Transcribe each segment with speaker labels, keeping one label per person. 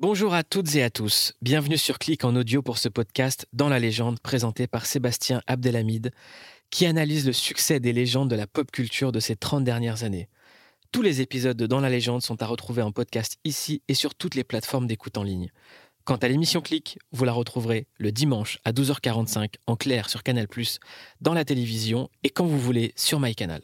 Speaker 1: Bonjour à toutes et à tous. Bienvenue sur Clic en audio pour ce podcast Dans la légende présenté par Sébastien Abdelhamid qui analyse le succès des légendes de la pop culture de ces 30 dernières années. Tous les épisodes de Dans la légende sont à retrouver en podcast ici et sur toutes les plateformes d'écoute en ligne. Quant à l'émission Clic, vous la retrouverez le dimanche à 12h45 en clair sur Canal+, dans la télévision et quand vous voulez sur MyCanal.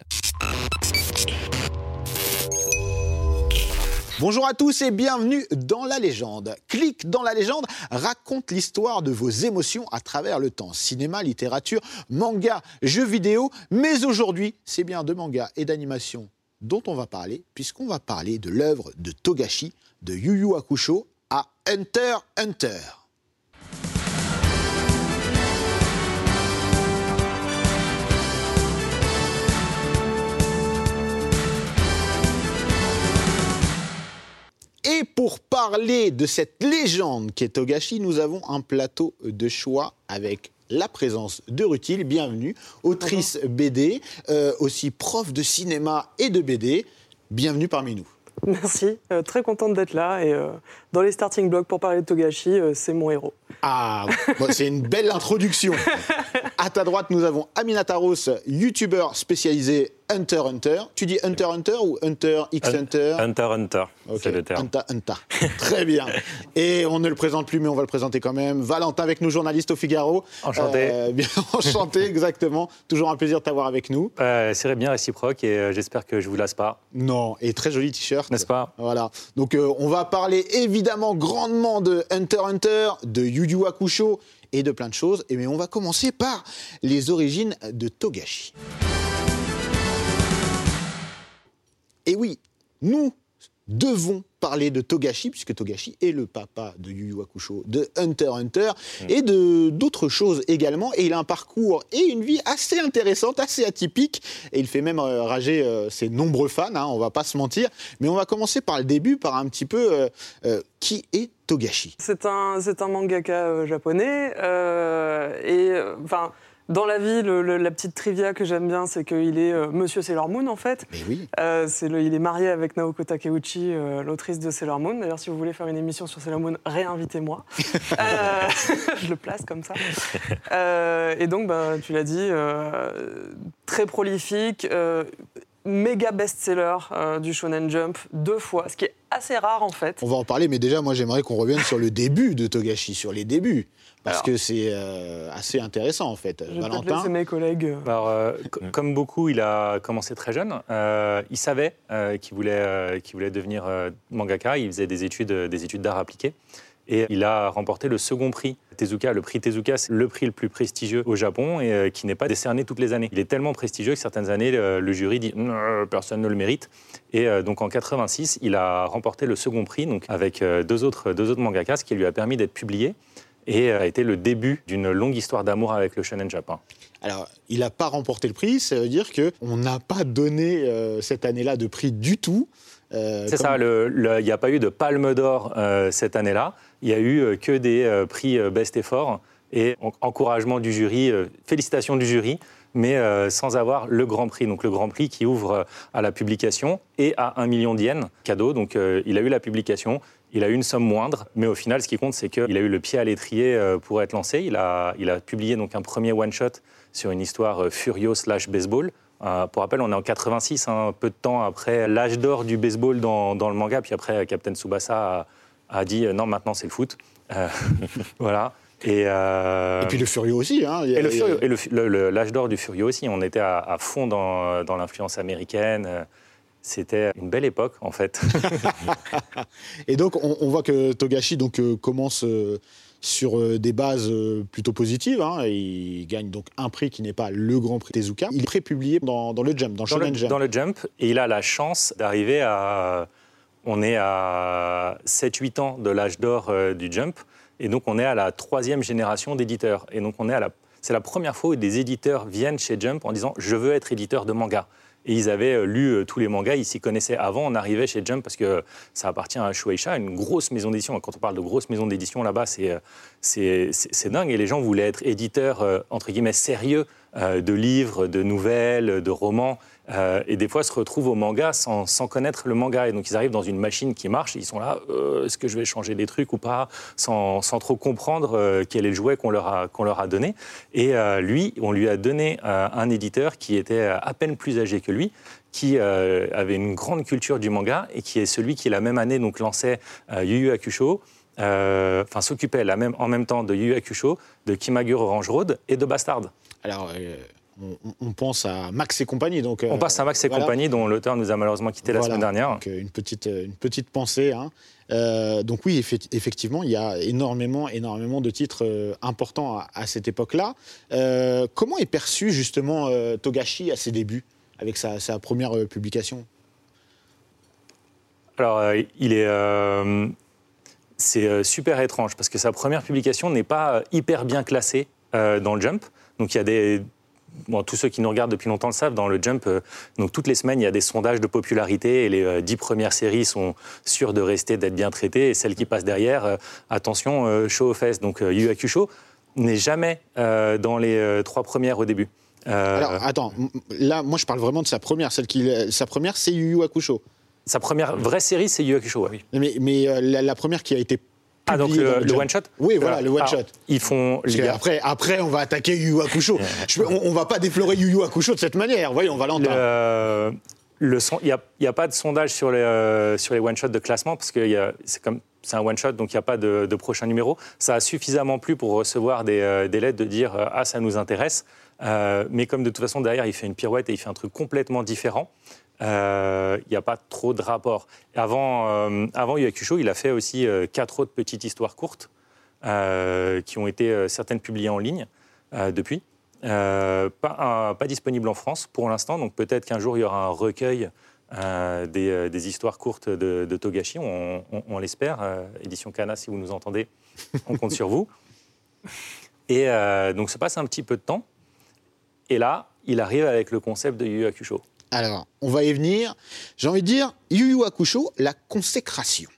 Speaker 2: Bonjour à tous et bienvenue dans la légende. Clic dans la légende raconte l'histoire de vos émotions à travers le temps. Cinéma, littérature, manga, jeux vidéo. Mais aujourd'hui, c'est bien de manga et d'animation dont on va parler, puisqu'on va parler de l'œuvre de Togashi, de Yu Yu Hakusho à Hunter Hunter. Et pour parler de cette légende qu'est Togashi, nous avons un plateau de choix avec la présence de Rutil, bienvenue, autrice BD, euh, aussi prof de cinéma et de BD. Bienvenue parmi nous.
Speaker 3: Merci, euh, très contente d'être là et euh, dans les starting blocks pour parler de Togashi, euh, c'est mon héros.
Speaker 2: Ah, bon, c'est une belle introduction. À ta droite, nous avons Amina Taros, youtubeur spécialisé Hunter Hunter. Tu dis Hunter Hunter ou Hunter x Hunter?
Speaker 4: Hunter Hunter, c'est le terme.
Speaker 2: Hunter, Hunter. Très bien. Et on ne le présente plus, mais on va le présenter quand même. Valentin avec nous, journaliste au Figaro.
Speaker 4: Enchanté.
Speaker 2: Euh, bien, enchanté, exactement. Toujours un plaisir de t'avoir avec nous.
Speaker 4: Euh, c'est bien réciproque et euh, j'espère que je vous lasse pas,
Speaker 2: Non, et très joli t-shirt.
Speaker 4: n'est-ce pas?
Speaker 2: Voilà. Donc euh, on va parler évidemment grandement de Hunter Hunter, de Yu Yu Hakusho et de plein de choses. Et mais on va commencer par les origines de Togashi. Et oui, nous devons parler de Togashi, puisque Togashi est le papa de Yu Yu Hakusho, de Hunter x Hunter, et de d'autres choses également. Et il a un parcours et une vie assez intéressante, assez atypique. Et il fait même euh, rager euh, ses nombreux fans, hein, on va pas se mentir. Mais on va commencer par le début, par un petit peu euh, euh, qui est Togashi.
Speaker 3: C'est un, c'est un mangaka euh, japonais euh, et euh, enfin. Dans la vie, le- le- la petite trivia que j'aime bien, c'est qu'il est euh, Monsieur Sailor Moon en fait.
Speaker 2: Mais oui.
Speaker 3: Euh, c'est le- il est marié avec Naoko Takeuchi, euh, l'autrice de Sailor Moon. D'ailleurs, si vous voulez faire une émission sur Sailor Moon, réinvitez-moi. Je le place comme ça. Et donc, bah, tu l'as dit, très prolifique, méga best-seller euh, du Shonen Jump deux fois, ce qui est assez rare en fait.
Speaker 2: On va en parler, mais déjà, moi, j'aimerais qu'on revienne sur le début de Togashi, sur les débuts. Parce
Speaker 3: Alors.
Speaker 2: que c'est euh, assez intéressant, en fait.
Speaker 3: Je vais
Speaker 2: Valentin
Speaker 3: laisser mes collègues. euh,
Speaker 4: Alors, euh, comme beaucoup, il a commencé très jeune. Euh, il savait euh, qu'il voulait, euh, qu'il voulait devenir euh, mangaka. Il faisait des études, euh, des études d'art appliqué. Et il a remporté le second prix Tezuka. Le prix Tezuka, c'est le prix le plus prestigieux au Japon et euh, qui n'est pas décerné toutes les années. Il est tellement prestigieux que certaines années, le, le jury dit Non, personne ne le mérite. Et euh, donc en 86, il a remporté le second prix donc avec euh, deux autres, deux autres mangakas, ce qui lui a permis d'être publié et euh, a été le début d'une longue histoire d'amour avec le shonen japan.
Speaker 2: Alors, il n'a pas remporté le prix, ça veut dire qu'on n'a pas donné euh, cette année-là de prix du tout. Euh,
Speaker 4: C'est
Speaker 2: comme-
Speaker 4: ça, il n'y a pas eu de palme d'or euh, cette année-là. Il y a eu euh, que des prix best effort et en- encouragement du jury, félicitations du jury, mais sans avoir le grand prix. Donc le grand prix qui ouvre à la publication et à 1 million d'yens cadeau. Donc il a eu la publication, il a eu une somme moindre, mais au final, ce qui compte, c'est qu'il a eu le pied à l'étrier pour être lancé. Il a, il a publié donc un premier one-shot sur une histoire Furio slash baseball. Euh, pour rappel, on est en 86, un peu de temps après l'âge d'or du baseball dans, dans le manga. Puis après, Captain Tsubasa a, a dit euh, non, maintenant c'est le foot. Euh, voilà. Et, euh,
Speaker 2: Et puis le Furio aussi. Hein. A-
Speaker 4: et et le- le- le- l'âge d'or du Furio aussi. On était à, à fond dans, dans l'influence américaine. Euh, C'était une belle époque, en fait.
Speaker 2: Et donc, on, on voit que Togashi donc, euh, commence euh, sur euh, des bases euh, plutôt positives. hein. Il gagne donc un prix qui n'est pas le Grand Prix Tezuka. Il est pré-publié dans, dans le Jump, dans,
Speaker 4: dans le,
Speaker 2: Jump.
Speaker 4: dans le jump et il a la chance d'arriver à on est à 7-8 ans de l'âge d'or euh, du Jump, et donc on est à la troisième génération d'éditeurs. Et donc on est à la, c'est la première fois où des éditeurs viennent chez Jump en disant je veux être éditeur de manga. Et ils avaient euh, lu euh, tous les mangas, ils s'y connaissaient avant. On arrivait chez Jump parce que ça appartient à Shueisha, une grosse maison d'édition. Quand on parle de grosse maison d'édition là-bas, c'est, euh, c'est, dingue. Et les gens voulaient être éditeurs, euh, entre guillemets, sérieux euh, de livres, de nouvelles, de romans. Euh, et des fois se retrouvent au manga sans, connaître le manga. Et donc ils arrivent dans une machine qui marche, et ils sont là, est-ce que je vais changer des trucs ou pas, sans, trop comprendre quel est le jouet qu'on leur a, qu'on leur a donné. Et lui, on lui a donné un éditeur qui était à peine plus âgé que lui, qui avait une grande culture du manga et qui est celui qui la même année donc lançait Yu Yu Hakusho. Euh, Enfin, s'occupait la même, en même temps de Yu Hakusho, de Kimagure Orange Road et de Bastard.
Speaker 2: Alors, euh, on, pense à Max et compagnie. Donc, euh,
Speaker 4: On passe à Max et
Speaker 2: voilà.
Speaker 4: compagnie, dont l'auteur nous a malheureusement quitté la semaine dernière.
Speaker 2: Donc, euh, une, petite, euh, une petite pensée. hein. Euh, donc oui, effe- effectivement, il y a énormément, énormément de titres euh, importants à, à cette époque-là. Euh, comment est perçu justement euh, Togashi à ses débuts, avec sa, sa première euh, publication?
Speaker 4: Alors, euh, il est. c'est euh, super étrange parce que sa première publication n'est pas euh, hyper bien classée euh, dans le Jump. Donc, il y a des. Bon, tous ceux qui nous regardent depuis longtemps le savent, dans le Jump, donc toutes les semaines, il y a des sondages de popularité et les dix premières séries sont sûres de rester, d'être bien traitées. Et celles qui passent derrière, attention, show aux fesses. Donc, Yu Hakusho n'est jamais dans les trois premières au début.
Speaker 2: Alors attends, là, moi je parle vraiment de sa première. Celle qui, sa première, c'est Yu Hakusho.
Speaker 4: Sa première vraie série, c'est Yu Yu Hakusho, oui.
Speaker 2: Mais, mais euh, la, la première qui a été
Speaker 4: Ah, donc le,
Speaker 2: Jump.
Speaker 4: one-shot
Speaker 2: Oui, voilà, le
Speaker 4: Alors,
Speaker 2: one-shot.
Speaker 4: Ils font.
Speaker 2: Parce
Speaker 4: a-
Speaker 2: après, après, on va attaquer Yu Yu Hakusho. Je on, on va pas déflorer Yu Yu Hakusho de cette manière. Voyons, on va l'entendre.
Speaker 4: Le, il n'y a, pas de sondage sur les, euh, sur les one-shots de classement parce que a- c'est comme c'est un one-shot, donc il n'y a pas de, de prochain numéro. Ça a suffisamment plu pour recevoir des, euh, des lettres de dire euh, Ah, ça nous intéresse. Euh, mais comme de toute façon, derrière, il fait une pirouette et il fait un truc complètement différent, euh, il n'y a pas trop de rapport. Avant, euh, avant Yu Yu Hakusho, il a fait aussi euh, quatre autres petites histoires courtes euh, qui ont été euh, certaines publiées en ligne euh, depuis. Euh, pas, disponible en France pour l'instant, donc peut-être qu'un jour il y aura un recueil euh, des, euh, histoires courtes de, Togashi, on, l'espère. Euh, édition Kana, si vous nous entendez, on compte sur vous. Et euh, donc se passe un petit peu de temps, et là, il arrive avec le concept de Yu Hakusho.
Speaker 2: Alors, on va y venir. J'ai envie de dire Yu Yu Hakusho, la consécration.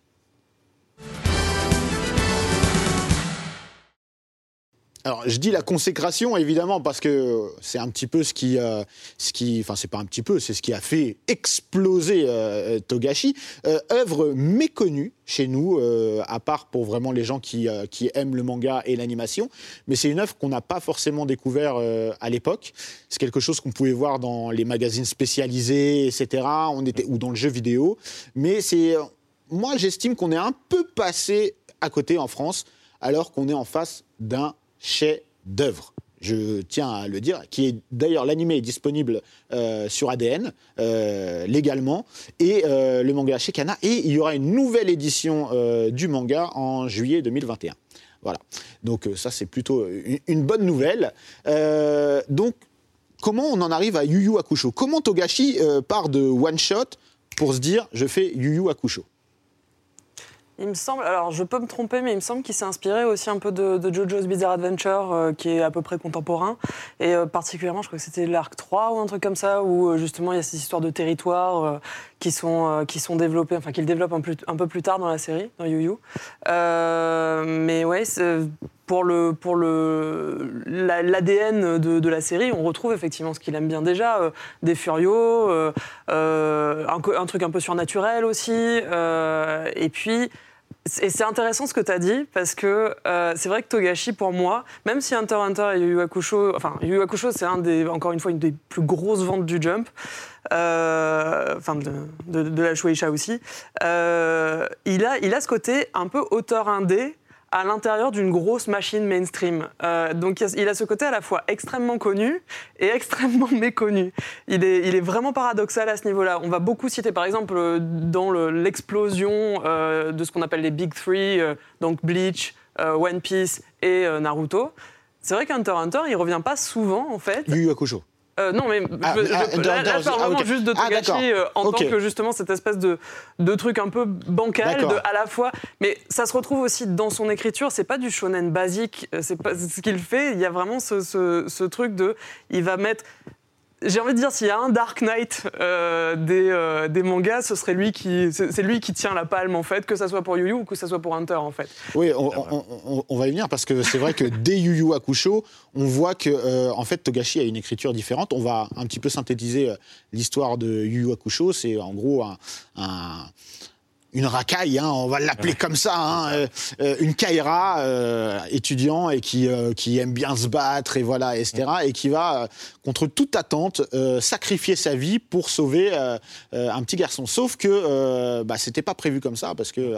Speaker 2: Alors, je dis la consécration, évidemment, parce que c'est un petit peu ce qui, euh, ce qui, enfin, c'est pas un petit peu, c'est ce qui a fait exploser euh, Togashi. Euh, œuvre méconnue chez nous, euh, à part pour vraiment les gens qui, qui aiment le manga et l'animation. Mais c'est une œuvre qu'on n'a pas forcément découvert à l'époque. C'est quelque chose qu'on pouvait voir dans les magazines spécialisés, etc. On était, ou dans le jeu vidéo. Mais c'est, moi, j'estime qu'on est un peu passé à côté en France, alors qu'on est en face d'un chef-d'œuvre. Je tiens à le dire, qui est d'ailleurs l'animé est disponible euh, sur ADN euh, légalement et euh, le manga chez Kana et il y aura une nouvelle édition du manga en juillet 2021. Voilà. Donc ça c'est plutôt une, une bonne nouvelle. Donc comment on en arrive à Yu Yu Hakusho? Comment Togashi part de one shot pour se dire je fais Yu Yu Hakusho?
Speaker 3: Il me semble, alors je peux me tromper, mais il me semble qu'il s'est inspiré aussi un peu de, JoJo's Bizarre Adventure, euh, qui est à peu près contemporain. Et euh, particulièrement, je crois que c'était l'arc 3 ou un truc comme ça, où euh, justement il y a ces histoires de territoires qui, sont, qui sont développées, enfin qu'il développe un, plus- un peu plus tard dans la série, dans Yu Yu. Mais ouais, pour le pour le la- l'ADN de, de la série, on retrouve effectivement ce qu'il aime bien déjà, euh, des furios, euh, euh, un, truc un peu surnaturel aussi, et puis et c'est intéressant ce que tu as dit, parce que c'est vrai que Togashi, pour moi, même si Hunter Hunter et Yu Yu enfin, Yu Yu c'est un encore une fois une des plus grosses ventes du Jump, enfin, de, la Shueisha aussi, il, a, il a ce côté un peu auteur indé, à l'intérieur d'une grosse machine mainstream. Euh, donc il a- ce côté à la fois extrêmement connu et extrêmement méconnu. Il est, il est vraiment paradoxal à ce niveau-là. On va beaucoup citer par exemple euh, dans le- l'explosion euh, de ce qu'on appelle les Big Three, donc Bleach, One Piece et Naruto. C'est vrai qu'Hunter Hunter, il revient pas souvent en fait.
Speaker 2: Yu Hakusho.
Speaker 3: Euh, non, mais je,
Speaker 2: Ah,
Speaker 3: je-
Speaker 2: ah,
Speaker 3: je- là, je parle
Speaker 2: ah,
Speaker 3: vraiment juste de
Speaker 2: Ah,
Speaker 3: Togashi euh, en
Speaker 2: Ok.
Speaker 3: tant que justement cette espèce de, de truc un peu bancal, de, à la fois. Mais ça se retrouve aussi dans son écriture. C'est pas du shonen basique. euh, C'est pas ce qu'il fait. Il y a vraiment ce, ce- ce truc de, il va mettre. J'ai envie de dire, s'il y a un Dark Knight euh, des, euh, des mangas, ce serait lui qui, c'est lui qui tient la palme en fait, que ça soit pour Yu Yu ou que ça soit pour Hunter en fait.
Speaker 2: Oui, on, va y venir parce que c'est vrai que dès Yu Yu Hakusho, on voit que euh, en fait Togashi a une écriture différente. On va un petit peu synthétiser l'histoire de Yu Yu Hakusho. C'est en gros un- une racaille, hein, on va l'appeler comme ça, hein, euh, euh, une kaira euh, étudiant et qui, euh, qui aime bien se battre et voilà, etc. Et qui va, contre toute attente, sacrifier sa vie pour sauver un petit garçon. Sauf que bah, c'était pas prévu comme ça parce que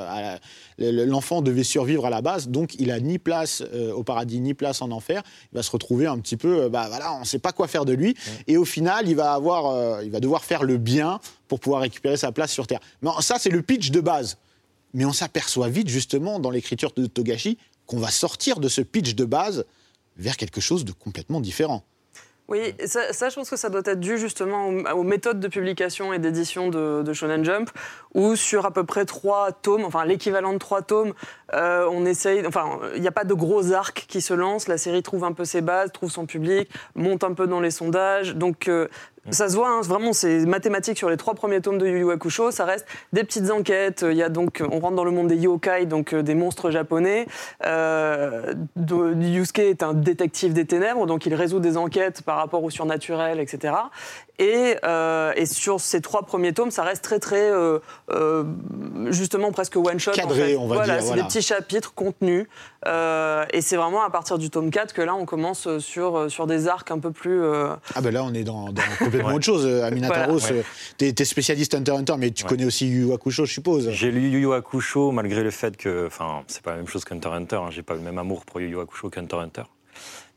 Speaker 2: le- l'enfant devait survivre à la base, donc il a ni place au paradis ni place en enfer. Il va se retrouver un petit peu, bah voilà, on ne sait pas quoi faire de lui. Et au final, il va avoir, il va devoir faire le bien pour pouvoir récupérer sa place sur Terre. Mais ça, c'est le pitch de base. Mais on s'aperçoit vite, justement, dans l'écriture de Togashi, qu'on va sortir de ce pitch de base vers quelque chose de complètement différent.
Speaker 3: Oui, ça, je pense que ça doit être dû justement aux, méthodes de publication et d'édition de, de Shonen Jump, où sur à peu près trois tomes, enfin l'équivalent de trois tomes, euh, on essaye, enfin il n'y a pas de gros arcs qui se lancent, la série trouve un peu ses bases, trouve son public, monte un peu dans les sondages, donc euh, ça se voit, hein, vraiment, c'est mathématique sur les trois premiers tomes de Yu Yu Hakusho. Ça reste des petites enquêtes. Il y a donc, on rentre dans le monde des yokai, donc euh, des monstres japonais. Euh, Yusuke est un détective des ténèbres, donc il résout des enquêtes par rapport au surnaturel, etc. Et, euh, et sur ces trois premiers tomes, ça reste très, très, euh, euh, justement, presque one shot.
Speaker 2: Cadré,
Speaker 3: en fait.
Speaker 2: on va
Speaker 3: voilà,
Speaker 2: dire,
Speaker 3: C'est
Speaker 2: voilà.
Speaker 3: des petits chapitres contenus. Euh, et c'est vraiment à partir du tome 4 que là, on commence sur, sur des arcs un peu plus. euh,
Speaker 2: Ah ben là, on est dans, dans complètement autre chose.
Speaker 3: Voilà.
Speaker 2: Rose, euh, t'es t'es spécialiste Hunter x Hunter, mais tu
Speaker 5: Ouais.
Speaker 2: connais aussi Yu Yu Hakusho, je suppose.
Speaker 5: J'ai lu Yu Yu Hakusho malgré le fait que, enfin, c'est pas la même chose qu'Hunter x Hunter. Hein, J'ai pas le même amour pour Yu Yu Hakusho qu'Hunter x Hunter.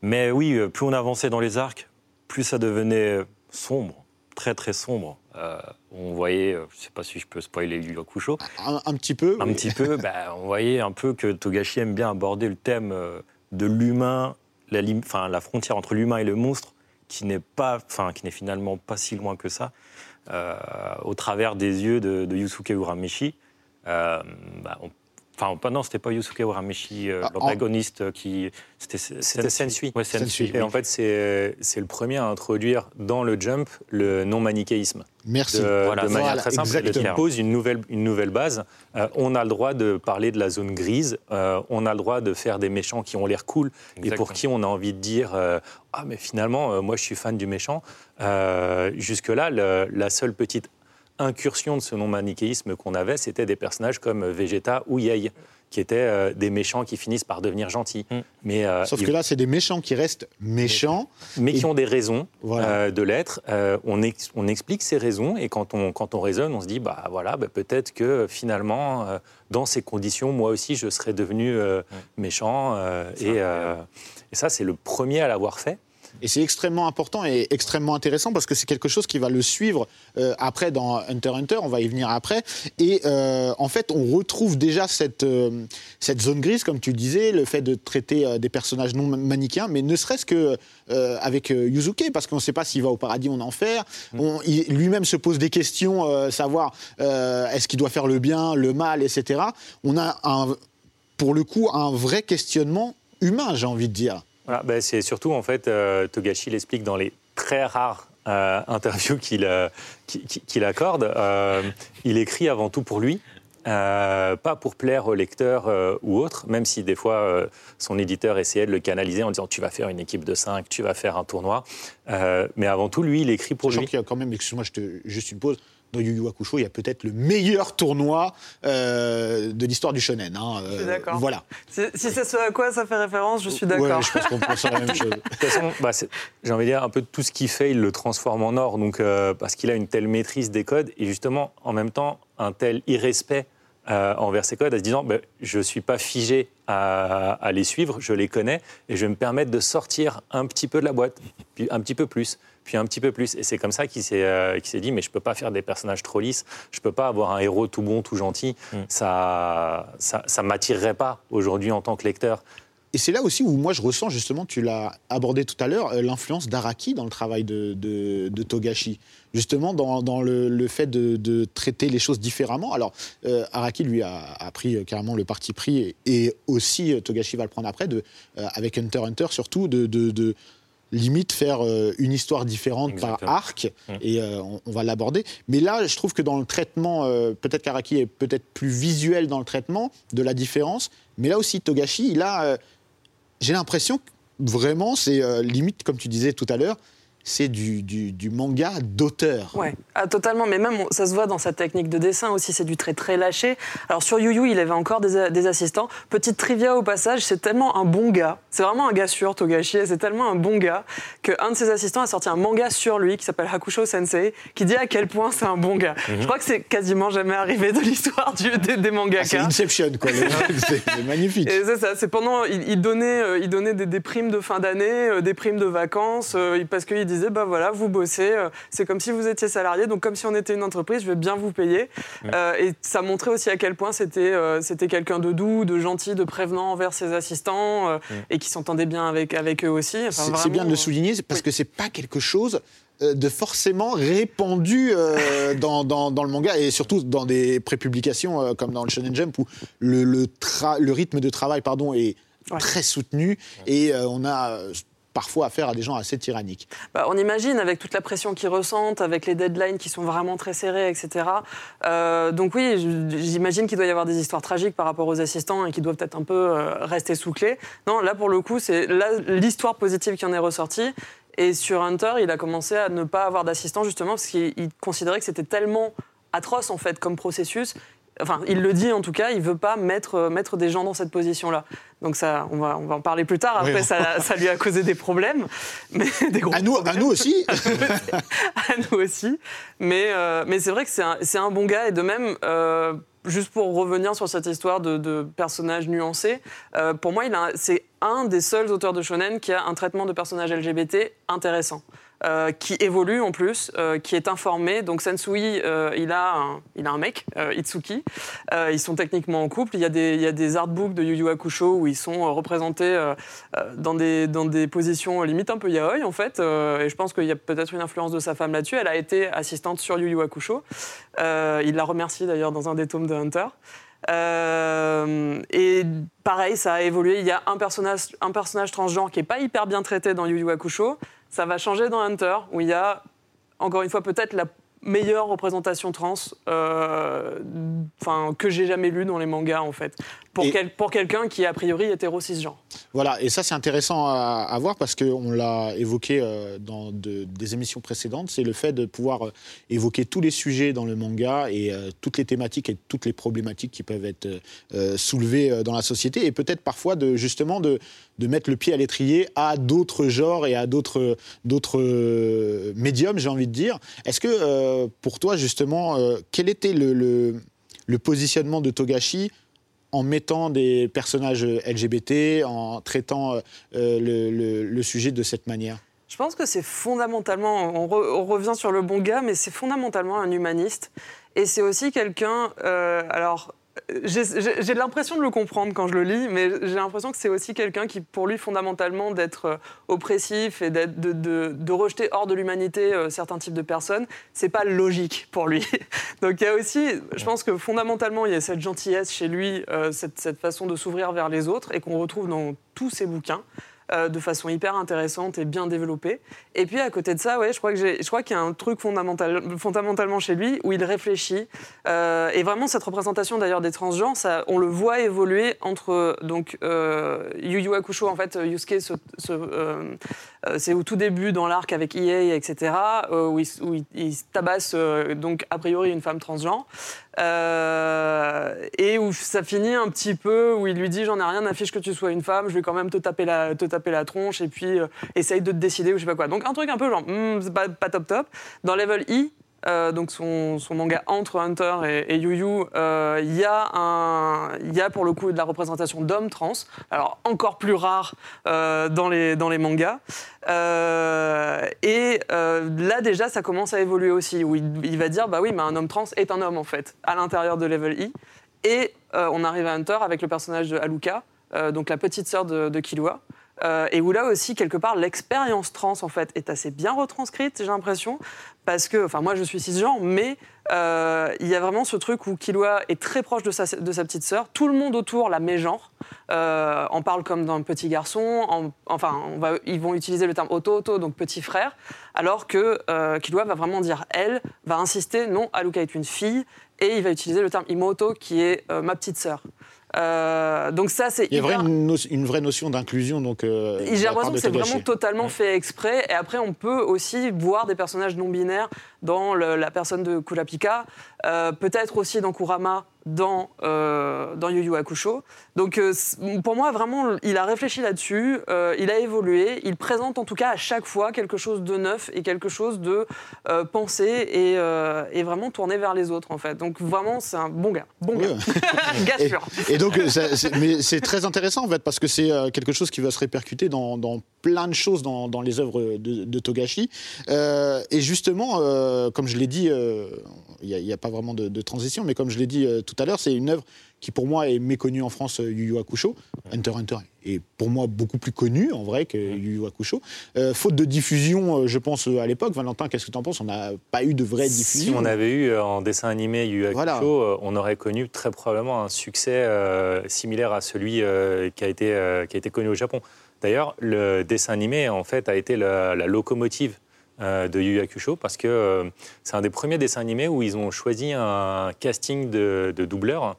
Speaker 5: Mais oui, plus on avançait dans les arcs, plus ça devenait sombre, très très sombre. Euh, on voyait, euh, je sais pas si je peux spoiler Yu Yu Hakusho,
Speaker 2: Un, un petit peu.
Speaker 5: un
Speaker 2: oui.
Speaker 5: petit peu, bah, on voyait un peu que Togashi aime bien aborder le thème euh, de l'humain, la, enfin, la frontière entre l'humain et le monstre, qui n'est pas, enfin, qui n'est finalement pas si loin que ça, euh, au travers des yeux de, de Yusuke Urameshi. Euh, bah, on- Enfin, pas, non, c'était pas Yusuke Urameshi, euh,
Speaker 2: Ah, en-
Speaker 5: l'antagoniste qui. C'était
Speaker 4: Sensui.
Speaker 5: Ouais, Sensui.
Speaker 4: Et en fait, c'est c'est le premier à introduire dans le jump le non-manichéisme.
Speaker 2: Merci.
Speaker 4: de,
Speaker 5: Voilà,
Speaker 4: de manière
Speaker 2: voilà,
Speaker 4: très simple.
Speaker 2: exactement.
Speaker 4: Il pose une nouvelle, une nouvelle base. Euh, on a le droit de parler de la zone grise. euh, on a le droit de faire des méchants qui ont l'air cool et pour qui on a envie de dire euh, ah mais finalement euh, moi je suis fan du méchant. Euh, Jusque là, le- la seule petite incursion de ce non-manichéisme qu'on avait, c'était des personnages comme Vegeta ou Yei, qui étaient euh, des méchants qui finissent par devenir gentils.
Speaker 5: Mm.
Speaker 4: Mais, euh,
Speaker 2: Sauf
Speaker 4: ils-
Speaker 2: que là, c'est des méchants qui restent méchants.
Speaker 4: mais qui ont des raisons
Speaker 2: Voilà.
Speaker 4: euh, de l'être. Euh, on, ex- on explique ces raisons et quand on, quand on raisonne, on se dit bah voilà, bah, peut-être que finalement, euh, dans ces conditions, moi aussi, je serais devenu euh, méchant. euh, euh, et ça, c'est le premier à l'avoir fait.
Speaker 2: Et c'est extrêmement important et extrêmement intéressant parce que c'est quelque chose qui va le suivre euh, après dans Hunter Hunter, on va y venir après. Et euh, en fait, on retrouve déjà cette, euh, cette zone grise, comme tu disais, le fait de traiter des personnages non manichéens, mais ne serait-ce que avec Yuzuke, parce qu'on ne sait pas s'il va au paradis ou en enfer. On- il- Lui-même se pose des questions, savoir est-ce qu'il doit faire le bien, le mal, etc. On a un, pour le coup un vrai questionnement humain, j'ai envie de dire.
Speaker 4: Voilà, ben, c'est surtout, en fait, euh, Togashi l'explique dans les très rares euh, interviews qu'il euh, accorde. Euh, il écrit avant tout pour lui, pas pour plaire au lecteur ou autre, même si des fois son éditeur essayait de le canaliser en disant tu vas faire une équipe de 5, tu vas faire un tournoi. Mais avant tout, lui, il écrit pour
Speaker 2: Sachant
Speaker 4: lui.
Speaker 2: qu'il y a quand même, excuse-moi, juste une pause. Dans Yu Yu Hakusho, il y a peut-être le meilleur tournoi euh, de l'histoire du shonen. hein,
Speaker 3: Je suis
Speaker 2: euh,
Speaker 3: d'accord.
Speaker 2: Voilà.
Speaker 3: Si, si c'est ce à quoi ça fait référence, je suis d'accord.
Speaker 2: Ouais, je pense qu'on pense à la même chose.
Speaker 4: De toute façon, bah, j'ai envie de dire, un peu tout ce qu'il fait, il le transforme en or, donc, euh, parce qu'il a une telle maîtrise des codes et justement, en même temps, un tel irrespect euh, envers ces codes, en se disant, bah, je ne suis pas figé à, à les suivre, je les connais et je vais me permettre de sortir un petit peu de la boîte, puis un petit peu plus, puis un petit peu plus. Et c'est comme ça qu'il s'est euh, qu'il s'est dit, mais je ne peux pas faire des personnages trop lisses, je ne peux pas avoir un héros tout bon, tout gentil,
Speaker 5: Mm.
Speaker 4: ça ça, ça m'attirerait pas aujourd'hui en tant que lecteur.
Speaker 2: Et c'est là aussi où moi je ressens justement, tu l'as abordé tout à l'heure, euh, l'influence d'Araki dans le travail de, de, Togashi. Justement, dans, dans le, le, fait de, de, traiter les choses différemment. Alors, euh, Araki, lui, a, a, pris euh, carrément le parti pris, et, aussi Togashi va le prendre après, de, avec Hunter Hunter, surtout de, limite faire une histoire différente par arc, mmh. et on, va l'aborder. Mais là, je trouve que dans le traitement, peut-être qu'Araki est peut-être plus visuel dans le traitement de la différence, mais là aussi, Togashi, il a j'ai l'impression que vraiment, c'est euh, limite, comme tu disais tout à l'heure, c'est du, du, manga d'auteur.
Speaker 3: Ouais, ah, totalement. Mais même, ça se voit dans sa technique de dessin aussi. C'est du trait très lâché. Alors sur Yu Yu, il avait encore des, des assistants. Petite trivia au passage, c'est tellement un bon gars. C'est vraiment un gars sûr, Togashi. C'est tellement un bon gars qu'un de ses assistants a sorti un manga sur lui qui s'appelle Hakusho Sensei, qui dit à quel point c'est un bon gars. Mhm. Je crois que c'est quasiment jamais arrivé de l'histoire des, des mangakas. Ah,
Speaker 2: c'est Inception, quoi. c'est magnifique.
Speaker 3: Et c'est ça. C'est pendant, il, donnait, euh, il donnait des, primes de fin d'année, euh, des primes de vacances, euh, parce qu'il disait, bah voilà, vous bossez, euh, c'est comme si vous étiez salarié, donc comme si on était une entreprise, je vais bien vous payer. Euh, et ça montrait aussi à quel point c'était euh, c'était quelqu'un de doux, de gentil, de prévenant envers ses assistants et qui s'entendait bien avec, avec eux aussi.
Speaker 2: c'est bien de le souligner parce que c'est pas quelque chose de forcément répandu dans, dans, le manga et surtout dans des prépublications comme dans le Shonen Jump où le, le, le rythme de travail pardon, est très soutenu et on a parfois affaire à des gens assez tyranniques.
Speaker 3: Bah, on imagine avec toute la pression qu'ils ressentent, avec les deadlines qui sont vraiment très serrés, etc. Euh, donc oui, j'imagine qu'il doit y avoir des histoires tragiques par rapport aux assistants et qui doivent peut-être un peu euh, rester sous clé. Non, là pour le coup, c'est l'histoire positive qui en est ressortie. Et sur Hunter, il a commencé à ne pas avoir d'assistant justement parce qu'il considérait que c'était tellement atroce en fait comme processus Enfin, il le dit en tout cas, il veut pas mettre, euh, mettre des gens dans cette position-là. Donc ça, on va, on va en parler plus tard. Après, ça, ça, lui a causé des problèmes, mais des gros
Speaker 2: à nous,
Speaker 3: à
Speaker 2: nous aussi.
Speaker 3: à nous aussi. Mais, euh, mais c'est vrai que c'est un, un, bon gars et de même. Euh, juste pour revenir sur cette histoire de, de personnage nuancé, pour moi, c'est un des seuls auteurs de shonen qui a un traitement de personnage LGBT intéressant. Euh, qui évolue en plus, euh, qui est informé. Donc Sensui, euh, il, a un, il a un mec, Itsuki. ils sont techniquement en couple. Il y a des, il y a des artbooks de Yu Yu Hakusho où ils sont représentés dans, des, dans des positions limite un peu yaoi en fait. et je pense qu'il y a peut-être une influence de sa femme là-dessus. Elle a été assistante sur Yu Yu Hakusho. il la remercie d'ailleurs dans un des tomes de Hunter. et pareil, ça a évolué. Il y a un personnage, un personnage transgenre qui est pas hyper bien traité dans Yu Yu Hakusho. Ça va changer dans Hunter, où il y a, encore une fois, peut-être la meilleure représentation trans euh, que j'ai jamais lue dans les mangas, en fait pour, pour quelqu'un qui, a priori, est hétéro cisgenre.
Speaker 2: Voilà, et ça, c'est intéressant à, voir parce qu'on l'a évoqué euh, dans des émissions précédentes, c'est le fait de pouvoir euh, évoquer tous les sujets dans le manga et euh, toutes les thématiques et toutes les problématiques qui peuvent être soulevées dans la société et peut-être parfois de, justement de, de mettre le pied à l'étrier à d'autres genres et à d'autres médiums, j'ai envie de dire. Est-ce que, pour toi, justement, quel était le, le, positionnement de Togashi en mettant des personnages LGBT, en traitant euh, le, sujet de cette manière?
Speaker 3: Je pense que c'est fondamentalement, on, revient sur le bon gars, mais c'est fondamentalement un humaniste. Et c'est aussi quelqu'un, euh, alors j'ai l'impression de le comprendre quand je le lis, mais j'ai l'impression que c'est aussi quelqu'un qui, pour lui, fondamentalement, d'être euh, oppressif et de, rejeter hors de l'humanité euh, certains types de personnes, c'est pas logique pour lui. Donc il y a aussi, je pense que fondamentalement, il y a cette gentillesse chez lui, euh, cette façon de s'ouvrir vers les autres et qu'on retrouve dans tous ses bouquins. Euh, de façon hyper intéressante et bien développée. Et puis à côté de ça, ouais, je crois qu'il y a un truc fondamental, fondamentalement chez lui où il réfléchit. Euh, et vraiment cette représentation d'ailleurs des transgenres, ça, on le voit évoluer entre donc euh, Yu Yu Hakusho en fait Yusuke c'est au tout début dans l'arc avec EA etc où il, il tabasse donc a priori une femme transgenre. Euh, et où ça finit un petit peu, où il lui dit J'en ai rien, affiche que tu sois une femme, je vais quand même te taper la, te taper la tronche, et puis euh, essaye de te décider ou je sais pas quoi. Donc un truc un peu genre, c'est pas, pas, top top. Dans Level E, euh, donc son, manga entre Hunter et, Yu Yu, euh, il y, a pour le coup de la représentation d'hommes trans, alors encore plus rare euh, dans, les, dans les mangas. et là déjà ça commence à évoluer aussi, où il, va dire bah oui, mais un homme trans est un homme en fait, à l'intérieur de Level E. Et on arrive à Hunter avec le personnage de Haluka, donc la petite sœur de, de. Euh, et où là aussi, quelque part, l'expérience trans, en fait, est assez bien retranscrite, j'ai l'impression, parce que, enfin, moi, je suis cisgenre, mais euh, il y a vraiment ce truc où Killua est très proche de sa, de sa petite sœur. Tout le monde autour la mégenre, euh, en parle comme d'un petit garçon. enfin, on va, ils vont utiliser le terme auto-auto, donc petit frère, alors que euh, Killua va vraiment dire elle, va insister non, Aluka est une fille, et il va utiliser le terme imoto, qui est euh, ma petite sœur.
Speaker 2: Euh, donc ça, c'est. Il y a une, vraie notion d'inclusion, donc.
Speaker 3: Euh, J'ai l'impression que c'est vraiment totalement fait exprès. Et après, on peut aussi voir des personnages non binaires dans la personne de Kurapika, euh, peut-être aussi dans Kurama, dans, euh, dans Yu Yu Hakusho. Donc euh, pour moi, vraiment, il a réfléchi là-dessus, euh, il a évolué, il présente en tout cas à chaque fois quelque chose de neuf et quelque chose de pensé et, et, vraiment tourné vers les autres en fait. Donc vraiment, c'est un bon gars, bon gars, gars sûr.
Speaker 2: Et, donc, mais c'est très intéressant en fait parce que c'est quelque chose qui va se répercuter dans, dans plein de choses dans, dans les œuvres de, de Togashi. et justement, comme je l'ai dit, il n'y a, pas vraiment de, transition, mais comme je l'ai dit tout à l'heure, c'est une œuvre qui pour moi est méconnue en France, euh, Yu Yu Hakusho. Hunter Hunter est pour moi beaucoup plus connu en vrai que Yu Yu Hakusho. Euh, faute de diffusion, euh, je pense à l'époque. Valentin, qu'est-ce que tu en penses? On n'a pas eu de vraie diffusion.
Speaker 4: Si on avait eu en dessin animé Yu Yu Hakusho, on aurait connu très probablement un succès similaire à celui qui, a été, qui a été connu au Japon. D'ailleurs, le dessin animé en fait a été la, locomotive euh, de Yu Hakusho parce que euh, c'est un des premiers dessins animés où ils ont choisi un casting de, doubleurs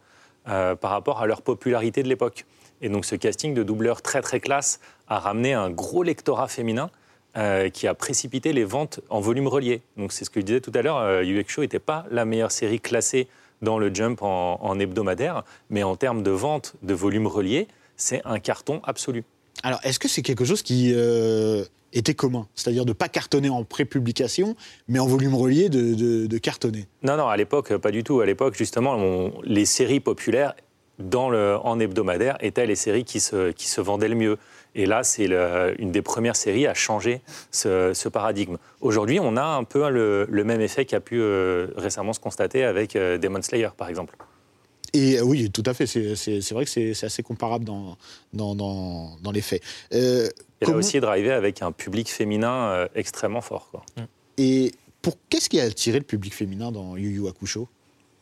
Speaker 4: euh, par rapport à leur popularité de l'époque. Et donc ce casting de doubleurs très très classe a ramené un gros lectorat féminin qui a précipité les ventes en volume relié. Donc c'est ce que je disais tout à l'heure, Yu Hakusho n'était pas la meilleure série classée dans le Jump en, en hebdomadaire, mais en termes de vente de volume relié, c'est un carton absolu.
Speaker 2: Alors, est-ce que c'est quelque chose qui était commun, c'est-à-dire de ne pas cartonner en pré-publication, mais en volume relié de, cartonner?
Speaker 4: Non, non, à l'époque, pas du tout. À l'époque, justement, les séries populaires dans en hebdomadaire étaient les séries qui se, vendaient le mieux. Et là, c'est une des premières séries à changer ce, paradigme. Aujourd'hui, on a un peu le, même effet qui a pu euh, récemment se constater avec euh, Demon Slayer, par exemple.
Speaker 2: Et euh, oui, tout à fait. C'est vrai que c'est assez comparable dans, dans, dans, les faits.
Speaker 4: Euh, Elle a aussi drivé avec un public féminin euh, extrêmement fort. Quoi.
Speaker 2: Et pour qu'est-ce qui a attiré le public féminin dans Yu Yu Hakusho?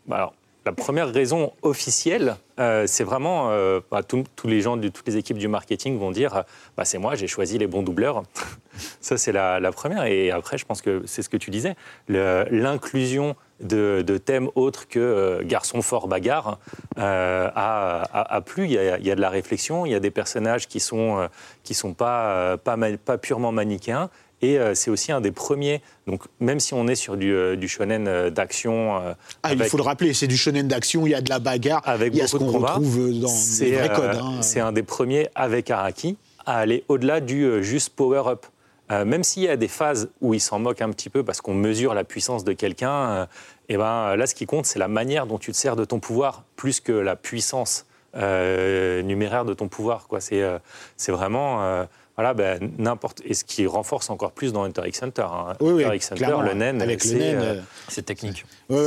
Speaker 4: Bah alors, la première raison officielle, euh, c'est vraiment, euh, bah, tous les gens de toutes les équipes du marketing vont dire, bah, c'est moi, j'ai choisi les bons doubleurs. Ça, c'est la, première. Et après, je pense que c'est ce que tu disais, l'inclusion de, thèmes autres que euh, garçon fort bagarre a, plu. Il y a, il y a, de la réflexion, il y a des personnages qui sont sont pas, pas, pas purement manichéens et euh, c'est aussi un des premiers, donc même si on est sur du, euh, shonen euh, d'action.
Speaker 2: ah, il faut le rappeler, c'est du shonen d'action, il y a de la bagarre,
Speaker 4: avec
Speaker 2: il y a ce qu'on retrouve dans les vrais codes.
Speaker 4: Hein. C'est un des premiers avec Araki à aller au-delà du juste power-up. même s'il y a des phases où il s'en moque un petit peu parce qu'on mesure la puissance de quelqu'un, et ben là, ce qui compte, c'est la manière dont tu te sers de ton pouvoir, plus que la puissance numéraire de ton pouvoir. C'est vraiment voilà, ben, n'importe. Et ce qui renforce encore plus dans Hunter x Hunter. Hein.
Speaker 2: Oui,
Speaker 4: Hunter x Hunter, le nen,
Speaker 2: avec le nen, euh,
Speaker 5: c'est technique.
Speaker 2: Oui,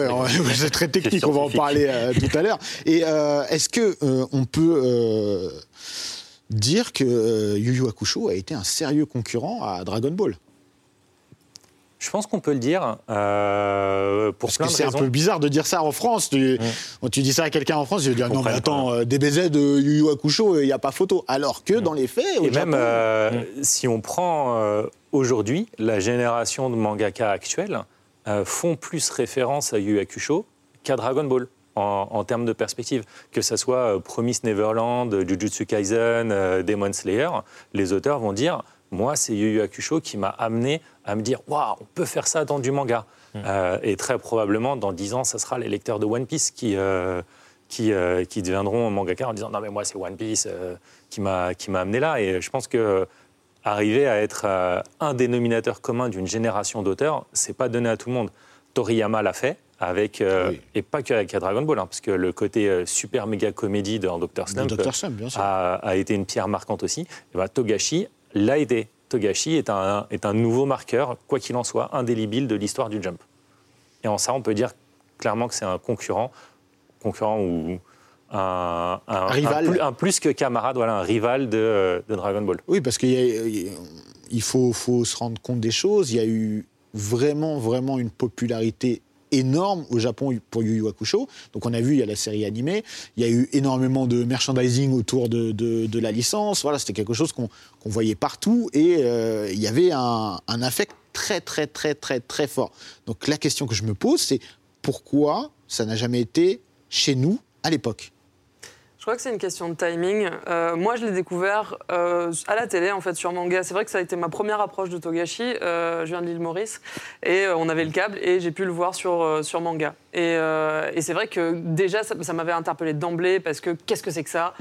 Speaker 2: c'est très technique. On va en parler euh, tout à l'heure. Et euh, est-ce que on peut dire que Yu Yu Hakusho a été un sérieux concurrent à Dragon Ball?
Speaker 4: Je pense qu'on peut le dire euh, pour Parce
Speaker 2: que c'est un peu bizarre de dire ça en France. Tu, Quand tu dis ça à quelqu'un en France, il va dire non mais attends, euh, DBZ de Yu Yu Hakusho, il n'y a pas photo. Alors que dans les faits,
Speaker 4: au Et même euh, si on prend aujourd'hui la génération de mangaka actuels font plus référence à Yu Yu Hakusho qu'à Dragon Ball. En, en, termes de perspective, que ce soit Promise Neverland, Jujutsu Kaisen, Demon Slayer, les auteurs vont dire moi, c'est Yu Yu Hakusho qui m'a amené à me dire Waouh, on peut faire ça dans du manga. Hmm. Euh, et très probablement, dans dix ans, ça sera les lecteurs de One Piece qui, euh, qui, euh, qui, deviendront mangaka en disant Non, mais moi, c'est One Piece qui m'a amené là. Et je pense que arriver à être un dénominateur commun d'une génération d'auteurs, c'est pas donné à tout le monde. Toriyama l'a fait. Avec, et pas qu'avec Dragon Ball, hein, parce que le côté super méga comédie de Dr. Slump, a, a, été une pierre marquante aussi. Et ben, Togashi l'a aidé. Togashi est un, est un nouveau marqueur, quoi qu'il en soit, indélébile de l'histoire du jump. Et en ça, on peut dire clairement que c'est un concurrent, concurrent ou un, un- un
Speaker 2: Rival.
Speaker 4: plus, un plus que camarade, voilà, un rival de, de Dragon Ball.
Speaker 2: Oui, parce qu'il il faut, faut se rendre compte des choses. Il y a eu vraiment, vraiment une popularité énorme au Japon pour Yu Yu Hakusho. Donc on a vu, il y a la série animée, il y a eu énormément de merchandising autour de, la licence. Voilà, c'était quelque chose qu'on qu'on voyait partout et euh, il y avait un, un affect très, très, très, très, très fort. Donc la question que je me pose, c'est pourquoi ça n'a jamais été chez nous à l'époque?
Speaker 3: Je crois que c'est une question de timing. Euh, moi, je l'ai découvert euh, à la télé, en fait, sur manga. C'est vrai que ça a été ma première approche de Togashi. Euh, je viens de l'île Maurice et on avait le câble et j'ai pu le voir sur, sur manga. Et, c'est vrai que déjà, ça, m'avait interpellé d'emblée parce que qu'est-ce que c'est que ça?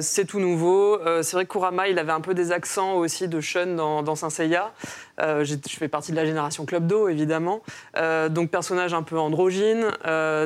Speaker 3: C'est tout nouveau. C'est vrai que Kurama, il avait un peu des accents aussi de Shun dans, dans Saint Seiya. Je fais partie de la génération Club Do, évidemment. Donc, personnage un peu androgyne,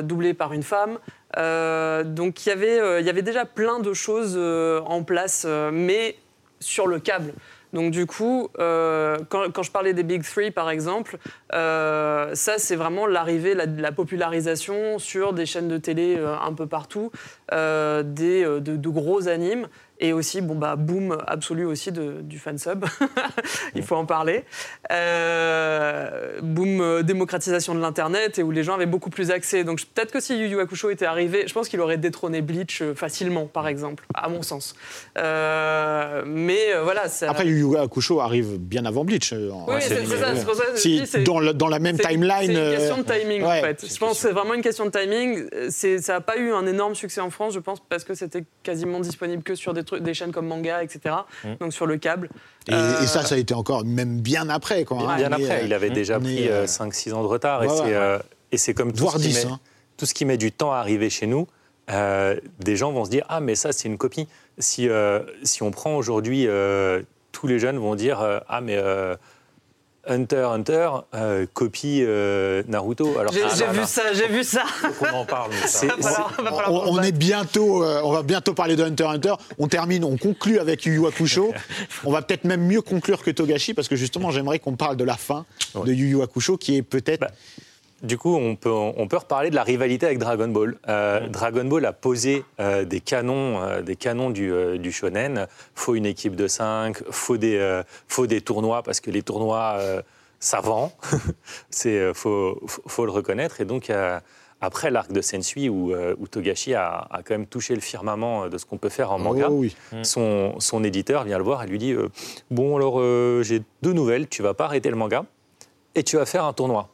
Speaker 3: doublé par une femme. Euh, donc il y avait, euh, il y avait déjà plein de choses euh, en place, mais sur le câble. Donc du coup, quand, je parlais des Big Three par exemple, ça c'est vraiment l'arrivée, la, la popularisation sur des chaînes de télé un peu partout, des, de, de gros animes. Et aussi, bon bah, boom absolu aussi de, du fansub, il faut en parler. Euh, boom euh, démocratisation de l'internet et où les gens avaient beaucoup plus accès. Donc peut-être que si Yu Yu Hakusho était arrivé, je pense qu'il aurait détrôné Bleach euh, facilement, par exemple, à mon sens. Euh, mais voilà, ça.
Speaker 2: Après, Yu Yu Hakusho arrive bien avant Bleach.
Speaker 3: oui, c'est ça, c'est pour ça que je dis,
Speaker 2: dans, le- dans la même timeline.
Speaker 3: C'est une question de timing
Speaker 2: ouais,
Speaker 3: en fait. Je pense que c'est vraiment une question de timing. Ça n'a pas eu un énorme succès en France, je pense, parce que c'était quasiment disponible que sur des, trucs, des chaînes comme Manga, etc. Donc sur le câble.
Speaker 2: Et,
Speaker 3: Euh,
Speaker 2: et ça, ça a été encore même bien après. Quoi, hein.
Speaker 4: Bien après,
Speaker 2: euh,
Speaker 4: il avait déjà pris
Speaker 2: est, euh,
Speaker 4: 5-6 ans de retard. euh, et c'est comme tout
Speaker 2: Voire
Speaker 4: ce, qui
Speaker 2: 10,
Speaker 4: met,
Speaker 2: hein.
Speaker 4: tout ce qui met du temps à arriver chez nous. euh, des gens vont se dire Ah, mais ça, c'est une copie. Si, euh, si on prend aujourd'hui, euh, tous les jeunes vont dire euh, Ah, mais euh, Hunter, Hunter, euh, copie euh, Naruto. Alors,
Speaker 3: J'ai
Speaker 4: ah,
Speaker 3: vu ça, j'ai vu ça.
Speaker 5: On en parle. ça-
Speaker 3: falloir-
Speaker 2: On, on est bientôt, euh, on va bientôt parler de Hunter x Hunter. On termine, on conclut avec Yu Yu Hakusho. on va peut-être même mieux conclure que Togashi parce que justement, j'aimerais qu'on parle de la fin de Yu Yu Hakusho qui est peut-être.
Speaker 4: Bah, Du coup, on peut, on peut reparler de la rivalité avec Dragon Ball. Euh, Dragon Ball a posé euh, des canons, euh, des canons du, du shonen. Faut une équipe de 5, faut des, faut des tournois parce que les tournois, ça vend. C'est, faut, le reconnaître. Et donc, après l'arc de Sensui, où, où Togashi a, a quand même touché le firmament de ce qu'on peut faire en manga,
Speaker 2: Oh oui.
Speaker 4: son, son éditeur vient le voir et lui dit Bon, alors j'ai deux nouvelles, tu vas pas arrêter le manga et tu vas faire un tournoi.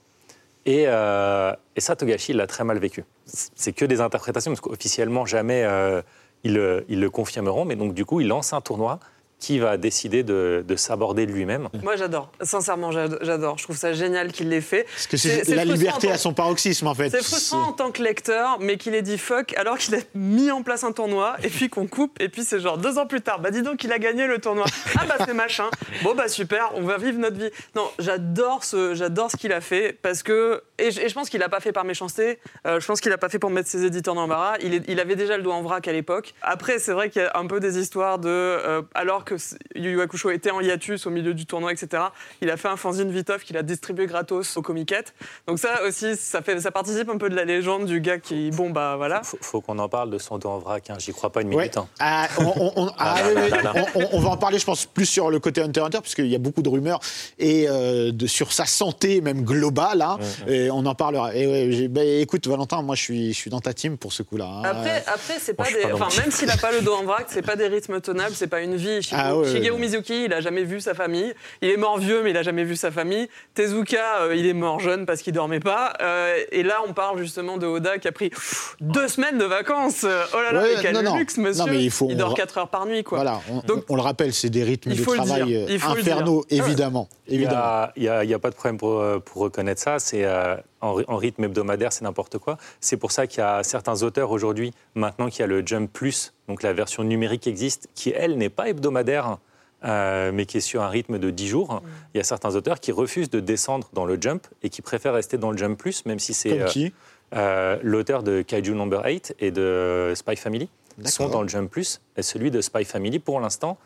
Speaker 4: Et, euh, et ça, Togashi, l'a très mal vécu. C'est que des interprétations, parce qu'officiellement, jamais euh, ils, ils le confirmeront. Mais donc, du coup, il lance un tournoi qui va décider de, de s'aborder de lui-même.
Speaker 3: Moi, j'adore. Sincèrement, j'ad- j'adore. Je trouve ça génial qu'il l'ait fait.
Speaker 2: Parce que
Speaker 3: C'est-
Speaker 2: la liberté
Speaker 3: tant-
Speaker 2: à son paroxysme en fait.
Speaker 3: C'est frustrant en tant que lecteur, mais qu'il ait dit fuck alors qu'il a mis en place un tournoi et puis qu'on coupe et puis c'est genre deux ans plus tard. Bah dis donc, il a gagné le tournoi. Ah bah c'est machin. Bon bah super, on va vivre notre vie. Non, j'adore ce, j'adore ce qu'il a fait parce que et je, et je pense qu'il a pas fait par méchanceté. Euh, je pense qu'il a pas fait pour mettre ses éditeurs dans l'embarras. Il, est- il avait déjà le doigt en vrac à l'époque. Après, c'est vrai qu'il y a un peu des histoires de euh, alors que Yu Yu Hakusho était en hiatus au milieu du tournoi, etc. Il a fait un fanzine Vitoff qu'il a distribué gratos aux comiquettes. Donc ça aussi, ça, fait, ça participe un peu de la légende du gars qui, bon bah voilà.
Speaker 4: Faut, faut qu'on en parle de son dos en vrac. hein. J'y crois pas une
Speaker 2: Ouais.
Speaker 4: minute. hein.
Speaker 2: On, on- on- ah,
Speaker 4: là
Speaker 2: oui,
Speaker 4: là
Speaker 2: oui.
Speaker 4: là là.
Speaker 2: On- on- on va en parler, je pense, plus sur le côté Hunter x Hunter, puisqu'il y a beaucoup de rumeurs et euh, de, sur sa santé même globale. hein. Et on en parlera. Et ouais, j'ai- bah, écoute, Valentin, moi, je suis, je suis dans ta team pour ce coup-là. hein.
Speaker 3: Après, après c'est pas des. Enfin, même s'il a pas le dos en vrac, c'est pas des rythmes tenables, c'est pas une vie. Shigeru,
Speaker 2: Ah ouais, ouais.
Speaker 3: Mizuki, il a jamais vu sa famille. Il est mort vieux, mais il a jamais vu sa famille. Tezuka, euh, il est mort jeune parce qu'il dormait pas. Euh, et là, on parle justement de Oda qui a pris pff, deux semaines de vacances. Oh là là,
Speaker 2: Ouais,
Speaker 3: mais quel
Speaker 2: non, non.
Speaker 3: luxe, monsieur.
Speaker 2: Non, mais il faut- on
Speaker 3: dort
Speaker 2: va-
Speaker 3: 4 heures par nuit, quoi.
Speaker 2: Voilà, on,
Speaker 3: Donc-
Speaker 2: on le rappelle, c'est des rythmes
Speaker 3: Il
Speaker 2: de travail euh,
Speaker 3: il
Speaker 2: infernaux, évidemment.
Speaker 4: Il n'y a, il il pas de problème pour, euh, pour reconnaître ça. C'est euh, en, ry- en rythme hebdomadaire, c'est n'importe quoi. C'est pour ça qu'il y a certains auteurs aujourd'hui, maintenant qu'il y a le Jump Plus, donc la version numérique qui existe, qui elle n'est pas hebdomadaire, euh, mais qui est sur un rythme de 10 jours. Il y a certains auteurs qui refusent de descendre dans le Jump et qui préfèrent rester dans le Jump Plus, même si c'est euh,
Speaker 2: qui?
Speaker 4: euh, l'auteur de Kaiju Number 8 et de Spy Family sont dans le Jump Plus. Et celui de Spy Family, pour l'instant,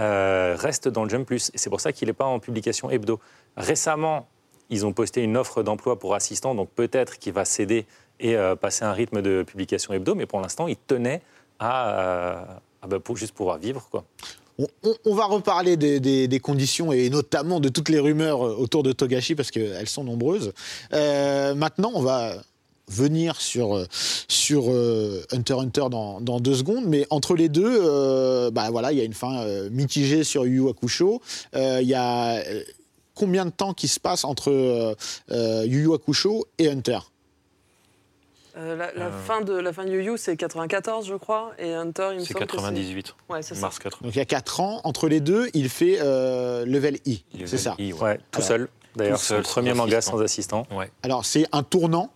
Speaker 4: euh, reste dans le Jump Plus. Et c'est pour ça qu'il n'est pas en publication hebdo. Récemment, ils ont posté une offre d'emploi pour assistant, donc peut-être qu'il va céder et euh, passer un rythme de publication hebdo. Mais pour l'instant, il tenait à, euh, bah, juste pouvoir vivre.
Speaker 2: On, va reparler des, conditions et notamment de toutes les rumeurs euh, autour de Togashi parce qu'elles sont nombreuses. Maintenant, on va venir sur, sur euh, Hunter Hunter dans, deux secondes, mais entre les deux, bah voilà, il y a une fin mitigée sur Yu Hakusho. Il y a combien de temps qui se passe entre euh, euh, Yu Yu Hakusho et Hunter?
Speaker 3: Euh, la, la
Speaker 5: Euh.
Speaker 3: fin de la fin de Yu Yu, c'est 94, je crois, et Hunter, il me
Speaker 5: C'est
Speaker 3: semble que
Speaker 5: 98,
Speaker 3: Ouais, c'est ça.
Speaker 5: mars 80.
Speaker 2: Donc il y a 4 ans, entre les deux, il fait euh, level I, c'est ça?
Speaker 5: I, ouais.
Speaker 4: Ouais, tout
Speaker 2: Alors,
Speaker 4: seul. D'ailleurs, c'est le premier
Speaker 5: sans
Speaker 4: manga
Speaker 5: assistant.
Speaker 4: sans assistant.
Speaker 5: Ouais.
Speaker 2: Alors c'est un tournant,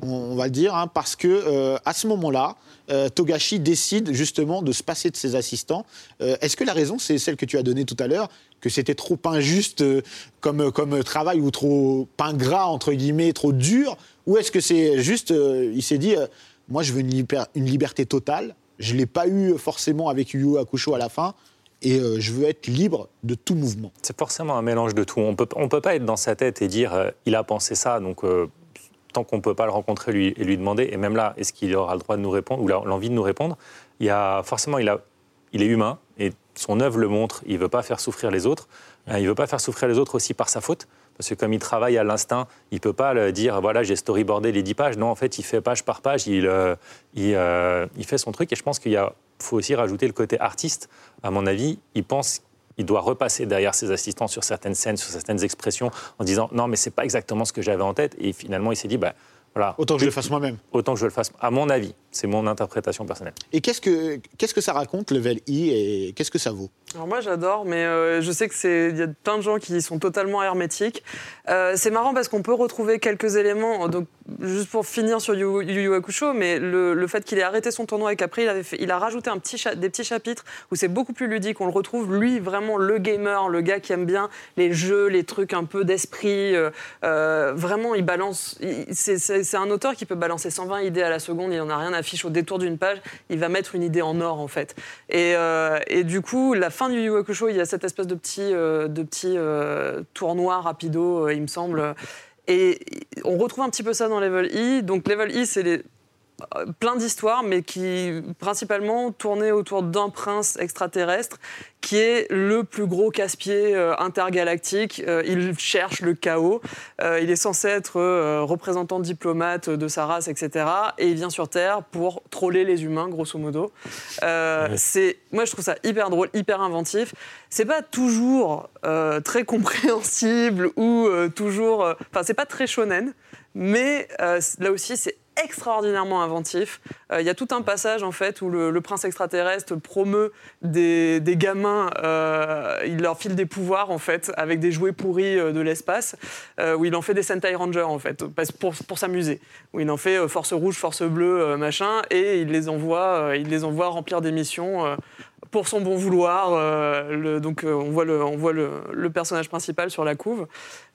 Speaker 2: on, on va le dire, hein, parce que euh, à ce moment-là, euh, Togashi décide justement de se passer de ses assistants. Euh, Est-ce que la raison, c'est celle que tu as donnée tout à l'heure, que c'était trop injuste euh, comme, comme travail ou trop ingrat entre guillemets, trop dur, ou est-ce que c'est juste, euh, il s'est dit, euh, moi je veux une, liber- une liberté totale, je l'ai pas eu forcément avec Yu Hakusho à la fin. Et je veux être libre de tout mouvement.
Speaker 4: C'est forcément un mélange de tout. On peut, on peut pas être dans sa tête et dire il a pensé ça, donc tant qu'on peut pas le rencontrer lui, et lui demander, et même là, est-ce qu'il aura le droit de nous répondre ou l'envie de nous répondre? Il y a forcément, il, a, il est humain et son œuvre le montre. Il veut pas faire souffrir les autres. Il veut pas faire souffrir les autres aussi par sa faute. Parce que comme il travaille à l'instinct, il peut pas le dire voilà j'ai storyboardé les 10 pages. Non, en fait, il fait page par page, il, euh, il, euh, il fait son truc. Et je pense qu'il faut aussi rajouter le côté artiste. À mon avis, il pense il doit repasser derrière ses assistants sur certaines scènes, sur certaines expressions, en disant non, mais c'est pas exactement ce que j'avais en tête. Et finalement, il s'est dit bah voilà,
Speaker 2: Autant que je le fasse moi-même.
Speaker 4: autant que je le fasse. À mon avis, c'est mon interprétation personnelle.
Speaker 2: Et qu'est-ce que, qu'est-ce que ça raconte, Level I, et qu'est-ce que ça vaut?
Speaker 3: Alors moi j'adore, mais euh, je sais que c'est il y a plein de gens qui sont totalement hermétiques. Euh, c'est marrant parce qu'on peut retrouver quelques éléments. Donc juste pour finir sur Yu Yu Yu Hakusho, mais le, le fait qu'il ait arrêté son tournoi et qu'après il avait fait, il a rajouté un petit des petits chapitres où c'est beaucoup plus ludique. On le retrouve lui vraiment le gamer, le gars qui aime bien les jeux, les trucs un peu d'esprit. euh, vraiment il balance. c'est- un auteur qui peut balancer 120 idées à la seconde. Il en a rien à fiche au détour d'une page. Il va mettre une idée en or en fait. Et, et du coup, la fin du Yu Yu Hakusho, il y a cette espèce de petit, euh, de petit euh, tournoi rapido, euh, il me semble. Et on retrouve un petit peu ça dans Level E. Donc Level E, c'est les- plein d'histoires, mais qui principalement tournaient autour d'un prince extraterrestre qui est le plus gros casse-pied euh, intergalactique. Euh, il cherche le chaos. Euh, il est censé être euh, représentant diplomate de sa race, etc. Et il vient sur Terre pour troller les humains, grosso modo. Euh, c'est, moi, je trouve ça hyper drôle, hyper inventif. C'est pas toujours euh, très compréhensible ou euh, toujours. euh, Enfin, c'est pas très shonen, mais euh, là aussi, c'est extraordinairement inventif. Euh, Il y a tout un passage en fait où le, prince extraterrestre promeut des, des gamins, euh, il leur file des pouvoirs en fait avec des jouets pourris euh, de l'espace, où il en fait des Sentai Rangers en fait pour, pour s'amuser, où il en fait force rouge, force bleue, machin, et il les envoie, il les envoie remplir des missions. Pour son bon vouloir, euh, donc euh, on voit, le, personnage principal sur la couve.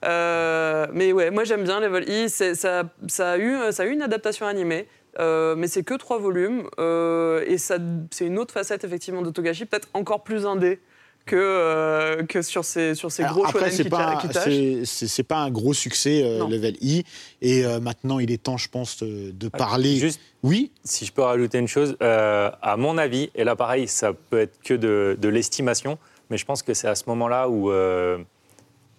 Speaker 3: Euh, mais ouais, moi j'aime bien Level E. Ça, a eu, une adaptation animée, mais c'est que trois volumes. et c'est une autre facette effectivement de peut-être encore plus indé que, euh, que sur ces, sur ces
Speaker 2: Alors,
Speaker 3: gros
Speaker 2: après,
Speaker 3: shonen
Speaker 2: c'est
Speaker 3: qui,
Speaker 2: pas,
Speaker 3: qui
Speaker 2: un-
Speaker 3: tâchent.
Speaker 2: c'est- pas un gros succès, euh. Level I. Et euh, maintenant, il est temps, je pense, de, de parler.
Speaker 4: Juste,
Speaker 2: Oui,
Speaker 4: si je peux rajouter une chose, euh, à mon avis, et là pareil, ça peut être que de, de l'estimation, mais je pense que c'est à ce moment-là où euh,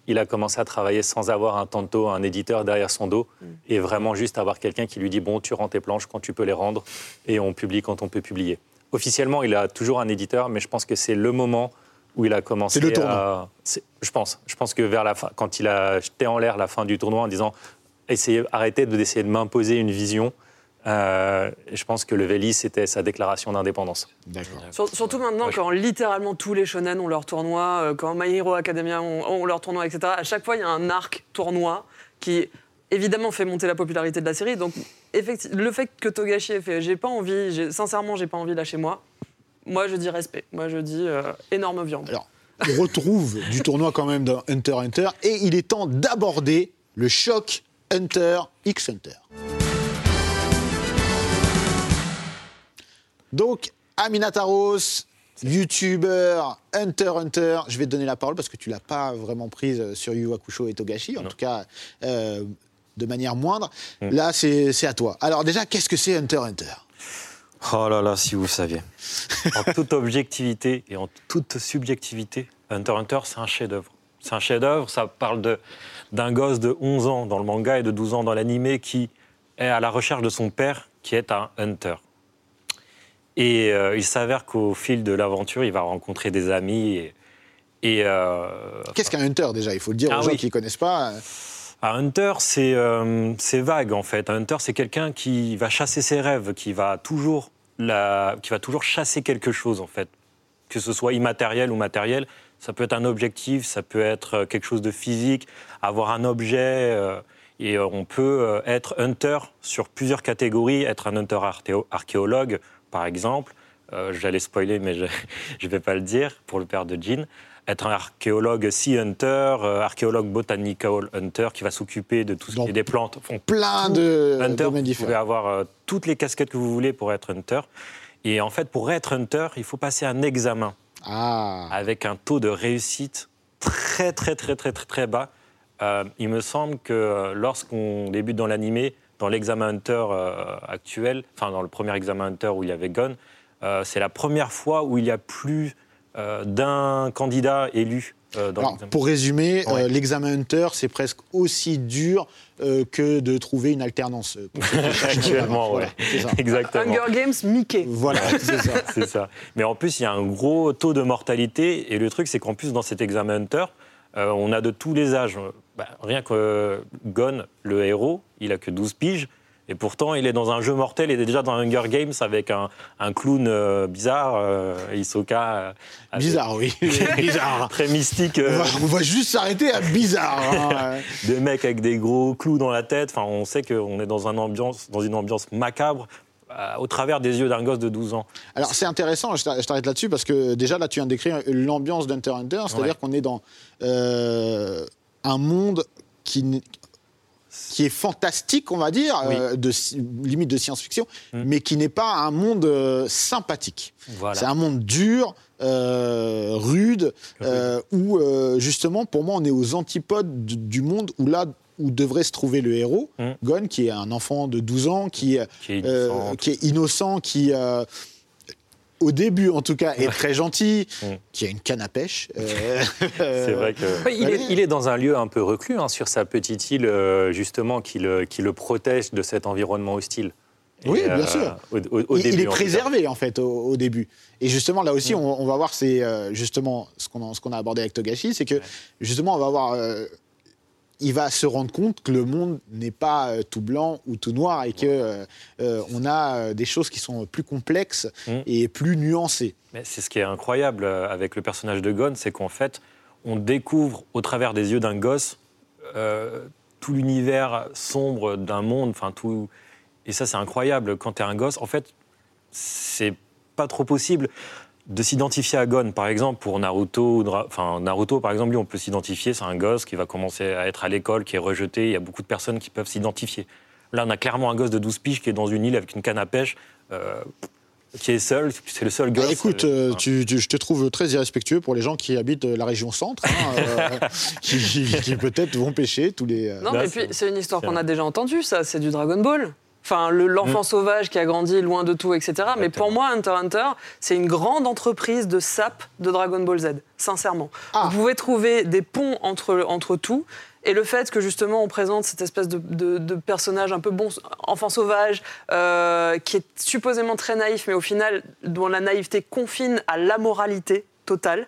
Speaker 4: il a commencé à travailler sans avoir un tanto, un éditeur derrière son dos, et vraiment juste avoir quelqu'un qui lui dit bon, tu rends tes planches quand tu peux les rendre, et on publie quand on peut publier. Officiellement, il a toujours un éditeur, mais je pense que c'est le moment où il a commencé
Speaker 2: C'est le tournant.
Speaker 4: à... Je pense. Je pense que vers la fin, quand il a jeté en l'air la fin du tournoi en disant essayez, arrêtez de- d'essayer de m'imposer une vision, euh, je pense que le Vélis, c'était sa déclaration d'indépendance.
Speaker 3: surtout maintenant,
Speaker 5: Ouais,
Speaker 3: quand littéralement tous les shonen ont leur tournoi, euh, quand My Hero Academia ont, ont leur tournoi, etc. À chaque fois, il y a un arc tournoi qui évidemment fait monter la popularité de la série. Donc, le fait que Togashi ait fait, j'ai pas envie, sincèrement, j'ai pas envie là chez moi. Moi, je dis respect. Moi, je dis euh, énorme viande.
Speaker 2: Alors, on retrouve du tournoi quand même dans Hunter x Hunter. Et il est temps d'aborder le choc Hunter x Hunter. Donc, Amina Taros, youtubeur Hunter x Hunter. Je vais te donner la parole parce que tu l'as pas vraiment prise sur Yu Hakusho et Togashi. En
Speaker 5: Non.
Speaker 2: tout cas, euh, de manière moindre.
Speaker 5: Mm.
Speaker 2: Là, c'est c'est à toi. Alors déjà, qu'est-ce que c'est Hunter x Hunter?
Speaker 5: Oh là là, si vous saviez. En toute objectivité et en toute subjectivité, Hunter Hunter, c'est un chef-d'œuvre. C'est un chef-d'œuvre, ça parle d'un gosse de 11 ans dans le manga et de 12 ans dans l'animé qui est à la recherche de son père, qui est un hunter. Et euh, il s'avère qu'au fil de l'aventure, il va rencontrer des amis et. et, euh,
Speaker 2: Qu'est-ce qu'un Hunter déjà? Il faut le dire
Speaker 5: Ah
Speaker 2: aux gens
Speaker 5: oui.
Speaker 2: qui ne connaissent pas.
Speaker 5: Un hunter, c'est euh, vague en fait. Un hunter, c'est quelqu'un qui va chasser ses rêves, qui va toujours la, qui va toujours chasser quelque chose en fait, que ce soit immatériel ou matériel. Ça peut être un objectif, ça peut être euh, quelque chose de physique, avoir un objet. euh, et euh, on peut euh, être hunter sur plusieurs catégories, être un hunter archéo- archéologue par exemple. Euh, J'allais spoiler, mais je ne vais pas le dire pour le père de Jean. Être un archéologue sea hunter, euh, archéologue botanical hunter qui va s'occuper de tout ce qui est des plantes. Enfin,
Speaker 2: Plein de
Speaker 5: hunter,
Speaker 2: domaines
Speaker 5: vous pouvez avoir euh, toutes les casquettes que vous voulez pour être hunter. Et en fait, pour être hunter, il faut passer un examen
Speaker 2: Ah,
Speaker 5: avec un taux de réussite très très très très très très bas. Euh, il me semble que euh, lorsqu'on débute dans l'animé, dans l'examen Hunter actuel, enfin dans le premier examen Hunter où il y avait euh, c'est la première fois où il y a plus d'un candidat élu euh, dans
Speaker 2: Alors,
Speaker 5: l'examen.
Speaker 2: pour résumer,
Speaker 5: Ouais.
Speaker 2: euh, l'examen Hunter, c'est presque aussi dur euh, que de trouver une alternance. euh.
Speaker 5: Actuellement,
Speaker 2: Voilà,
Speaker 5: ouais.
Speaker 2: ça.
Speaker 5: Exactement.
Speaker 3: Hunger Games, Mickey.
Speaker 2: Voilà, c'est ça.
Speaker 5: c'est ça. Mais en plus, il y a un gros taux de mortalité. Et le truc, c'est qu'en plus, dans cet examen Hunter, euh, on a de tous les âges. Bah, rien que euh, Gon, le héros, il a que 12 piges. Et pourtant, il est dans un jeu mortel. Il est déjà dans Hunger Games avec un, un clown euh, bizarre, euh, Hisoka. euh, avec-
Speaker 2: Bizarre, oui. bizarre.
Speaker 5: Très mystique.
Speaker 2: On
Speaker 5: euh,
Speaker 2: va, on va juste s'arrêter à bizarre. hein.
Speaker 5: des mecs avec des gros clous dans la tête. Enfin, on sait qu'on est dans, un ambiance, dans une ambiance macabre au travers des yeux d'un gosse de 12 ans.
Speaker 2: Alors c'est intéressant, je t'a- je t'arrête là-dessus parce que déjà là tu viens de décrire l'ambiance d'Hunter Hunter, c'est-à-dire
Speaker 5: Ouais.
Speaker 2: qu'on est dans euh, un monde qui, qui est fantastique, on va dire,
Speaker 5: Oui.
Speaker 2: euh, de, limite de science-fiction,
Speaker 5: Mm.
Speaker 2: mais qui n'est pas un monde euh, sympathique.
Speaker 5: Voilà.
Speaker 2: C'est un monde dur, euh, rude, où justement pour moi on est aux antipodes du, du monde où là où devrait se trouver le héros,
Speaker 5: Mm.
Speaker 2: Gon, qui est un enfant de 12 ans, qui est
Speaker 5: Qui est
Speaker 2: euh,
Speaker 5: innocent.
Speaker 2: qui est innocent, qui, euh, au début en tout cas, est très gentil,
Speaker 5: Mm.
Speaker 2: qui a une canne à pêche. euh,
Speaker 5: C'est vrai que.
Speaker 4: Oui, il, est, il est dans un lieu un peu reclus, hein, sur sa petite île, euh, justement, qui le, qui le protège de cet environnement hostile.
Speaker 2: Oui, bien sûr.
Speaker 4: Au, au- au
Speaker 2: il, il
Speaker 4: début,
Speaker 2: est
Speaker 4: en tout cas.
Speaker 2: préservé en fait au, au début. Et justement là aussi, on, on va voir, c'est euh, justement ce qu'on a, abordé avec Togashi, c'est que justement on va voir, euh, il va se rendre compte que le monde n'est pas euh, tout blanc ou tout noir et que euh, euh, on a des choses qui sont plus complexes
Speaker 5: Mm.
Speaker 2: et plus nuancées.
Speaker 5: Mais c'est ce qui est incroyable avec le personnage de Gon, c'est qu'en fait, on découvre au travers des yeux d'un gosse euh, tout l'univers sombre d'un monde, enfin tout. Et ça, c'est incroyable. Quand tu es un gosse, en fait, c'est pas trop possible de s'identifier à Gon, par exemple, pour Naruto. Enfin, Naruto, par exemple, lui, on peut s'identifier, c'est un gosse qui va commencer à être à l'école, qui est rejeté. Il y a beaucoup de personnes qui peuvent s'identifier. Là, on a clairement un gosse de 12 piges qui est dans une île avec une canne à pêche, euh, qui est seul. C'est le seul
Speaker 2: Bah,
Speaker 5: gosse.
Speaker 2: écoute,
Speaker 5: euh,
Speaker 2: euh, tu- tu- je te trouve très irrespectueux pour les gens qui habitent la région centre, hein, euh, qui, qui- qui peut-être vont pêcher tous les.
Speaker 3: Non,
Speaker 5: Là,
Speaker 3: mais
Speaker 5: c'est-
Speaker 3: puis c'est une histoire qu'on a déjà entendue, ça, c'est du Dragon Ball. Enfin, le- l'enfant sauvage qui a grandi loin de tout, etc. Mais pour moi, Hunter x Hunter, c'est une grande entreprise de sap de Dragon Ball Z, sincèrement.
Speaker 2: Ah.
Speaker 3: Vous pouvez trouver des ponts entre, entre tout. Et le fait que justement on présente cette espèce de, de- de personnage un peu bon, enfant sauvage, euh, qui est supposément très naïf, mais au final dont la naïveté confine à l'amoralité totale,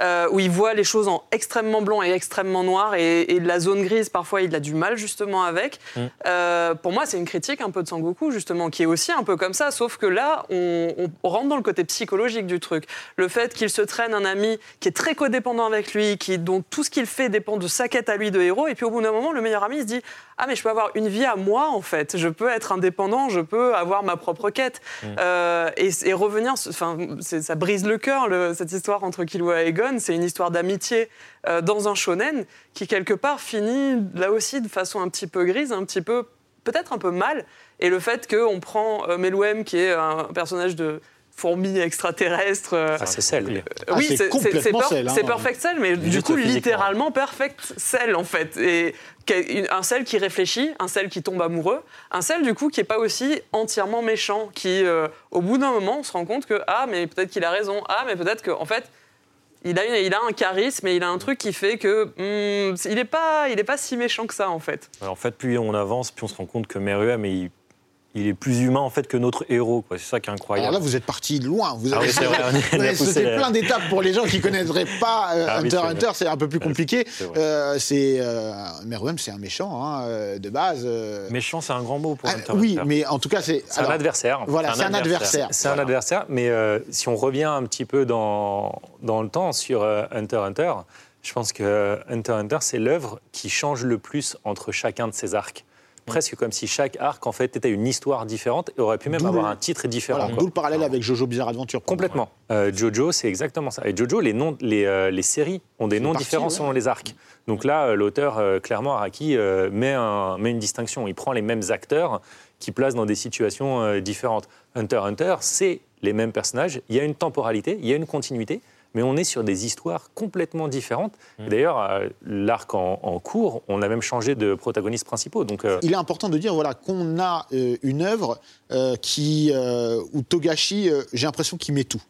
Speaker 3: euh, où il voit les choses en extrêmement blanc et extrêmement noir, et, et la zone grise, parfois, il a du mal justement avec.
Speaker 5: Mm.
Speaker 3: Euh, pour moi, c'est une critique un peu de Sangoku, justement, qui est aussi un peu comme ça, sauf que là, on, on rentre dans le côté psychologique du truc. Le fait qu'il se traîne un ami qui est très codépendant avec lui, qui, dont tout ce qu'il fait dépend de sa quête à lui de héros, et puis au bout d'un moment, le meilleur ami il se dit Ah, mais je peux avoir une vie à moi, en fait. Je peux être indépendant, je peux avoir ma propre quête. Euh, et, et revenir, enfin, ça brise le cœur, le- cette histoire entre Killua et Gon. C'est une histoire d'amitié euh, dans un shonen qui, quelque part, finit là aussi de façon un petit peu grise, un petit peu, peut-être un peu mal. Et le fait qu'on prend euh, Melouem, qui est un personnage de fourmi extraterrestre. euh,
Speaker 4: Ah, c'est celle.
Speaker 2: Ah,
Speaker 3: oui,
Speaker 2: c'est
Speaker 3: per-
Speaker 2: Cell, hein.
Speaker 3: c'est Perfect Cell, mais du coup, littéralement Perfect Cell, en fait. Et un Cell qui réfléchit, un Cell qui tombe amoureux, un Cell, du coup, qui n'est pas aussi entièrement méchant, qui, euh, au bout d'un moment, on se rend compte que, ah, mais peut-être qu'il a raison, ah, mais peut-être qu'en en fait, il a, il a un charisme et il a un truc qui fait que hmm, il n'est pas, pas si méchant que ça, en fait.
Speaker 5: En fait, plus on avance, plus on se rend compte que Meruem, il, il est plus humain en fait que notre héros. C'est ça qui est
Speaker 2: Alors
Speaker 5: incroyable.
Speaker 2: là, vous êtes parti loin. Vous
Speaker 5: Ah
Speaker 2: avez,
Speaker 5: oui, c'est vrai, on est-
Speaker 2: vous
Speaker 5: on a
Speaker 2: avez
Speaker 5: poussé
Speaker 2: sauté
Speaker 5: la-
Speaker 2: plein d'étapes pour les gens qui connaîtraient pas euh,
Speaker 5: Ah oui,
Speaker 2: Hunter
Speaker 5: c'est
Speaker 2: x
Speaker 5: vrai.
Speaker 2: Hunter. C'est un peu plus compliqué.
Speaker 5: c'est.
Speaker 2: Euh, c'est euh, Meruem, c'est un méchant hein, euh, de base. euh.
Speaker 5: Méchant, c'est un grand mot pour
Speaker 2: Ah,
Speaker 5: Hunter
Speaker 2: oui,
Speaker 5: Hunter.
Speaker 2: mais en tout cas, c'est
Speaker 4: C'est un
Speaker 2: alors,
Speaker 4: adversaire.
Speaker 2: Voilà, c'est un adversaire.
Speaker 4: C'est
Speaker 5: Voilà.
Speaker 4: un adversaire, mais euh, si on revient un petit peu dans, dans le temps sur euh, Hunter x Hunter, je pense que Hunter x Hunter, c'est l'œuvre qui change le plus entre chacun de ses arcs. Presque comme si chaque arc, en fait, était une histoire différente et aurait pu même avoir
Speaker 2: le-
Speaker 4: un titre différent.
Speaker 2: Voilà, d'où le parallèle avec Jojo Bizarre Adventure.
Speaker 4: Complètement. Euh, Jojo, c'est exactement ça. Et Jojo, les, noms, les, euh, les séries ont des noms différents
Speaker 2: ouais.
Speaker 4: selon les arcs. Donc là, euh, l'auteur, euh, clairement, Araki, met, un- met une distinction. Il prend les mêmes acteurs qui placent dans des situations différentes. Hunter Hunter, c'est les mêmes personnages. Il y a une temporalité, il y a une continuité, mais on est sur des histoires complètement différentes.
Speaker 2: Mm.
Speaker 4: Et D'ailleurs, euh, l'arc en, en cours, on a même changé de protagonistes principaux. Donc, euh,
Speaker 2: Il est important de dire voilà, qu'on a euh, une œuvre euh, qui, euh, où Togashi, euh, j'ai l'impression qu'il met tout.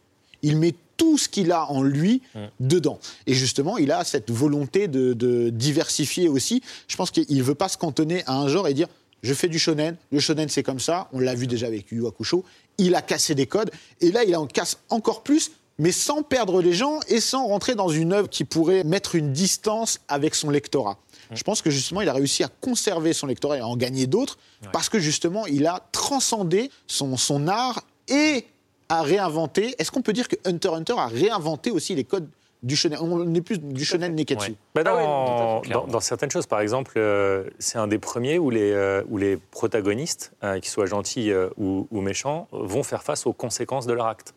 Speaker 2: Il met tout ce qu'il a en lui dedans. Et justement, il a cette volonté de, de diversifier aussi. Je pense qu'il ne veut pas se cantonner à un genre et dire je fais du shonen, le shonen c'est comme ça, on l'a vu déjà avec Yu Yu Hakusho, il a cassé des codes, et là il en casse encore plus, mais sans perdre les gens et sans rentrer dans une œuvre qui pourrait mettre une distance avec son lectorat. Je pense que justement, il a réussi à conserver son lectorat et à en gagner d'autres parce que justement, il a transcendé son, son art et a réinventé. Est-ce qu'on peut dire que Hunter x Hunter a réinventé aussi les codes du shonen? On n'est plus du shonen Neketsu.
Speaker 5: Ouais.
Speaker 4: Bah,
Speaker 3: Ah
Speaker 4: dans,
Speaker 3: fait,
Speaker 4: dans- dans certaines choses, par exemple, euh, c'est un des premiers où les, euh, où les protagonistes, euh, qu'ils soient gentils euh, ou, ou méchants, vont faire face aux conséquences de leur acte.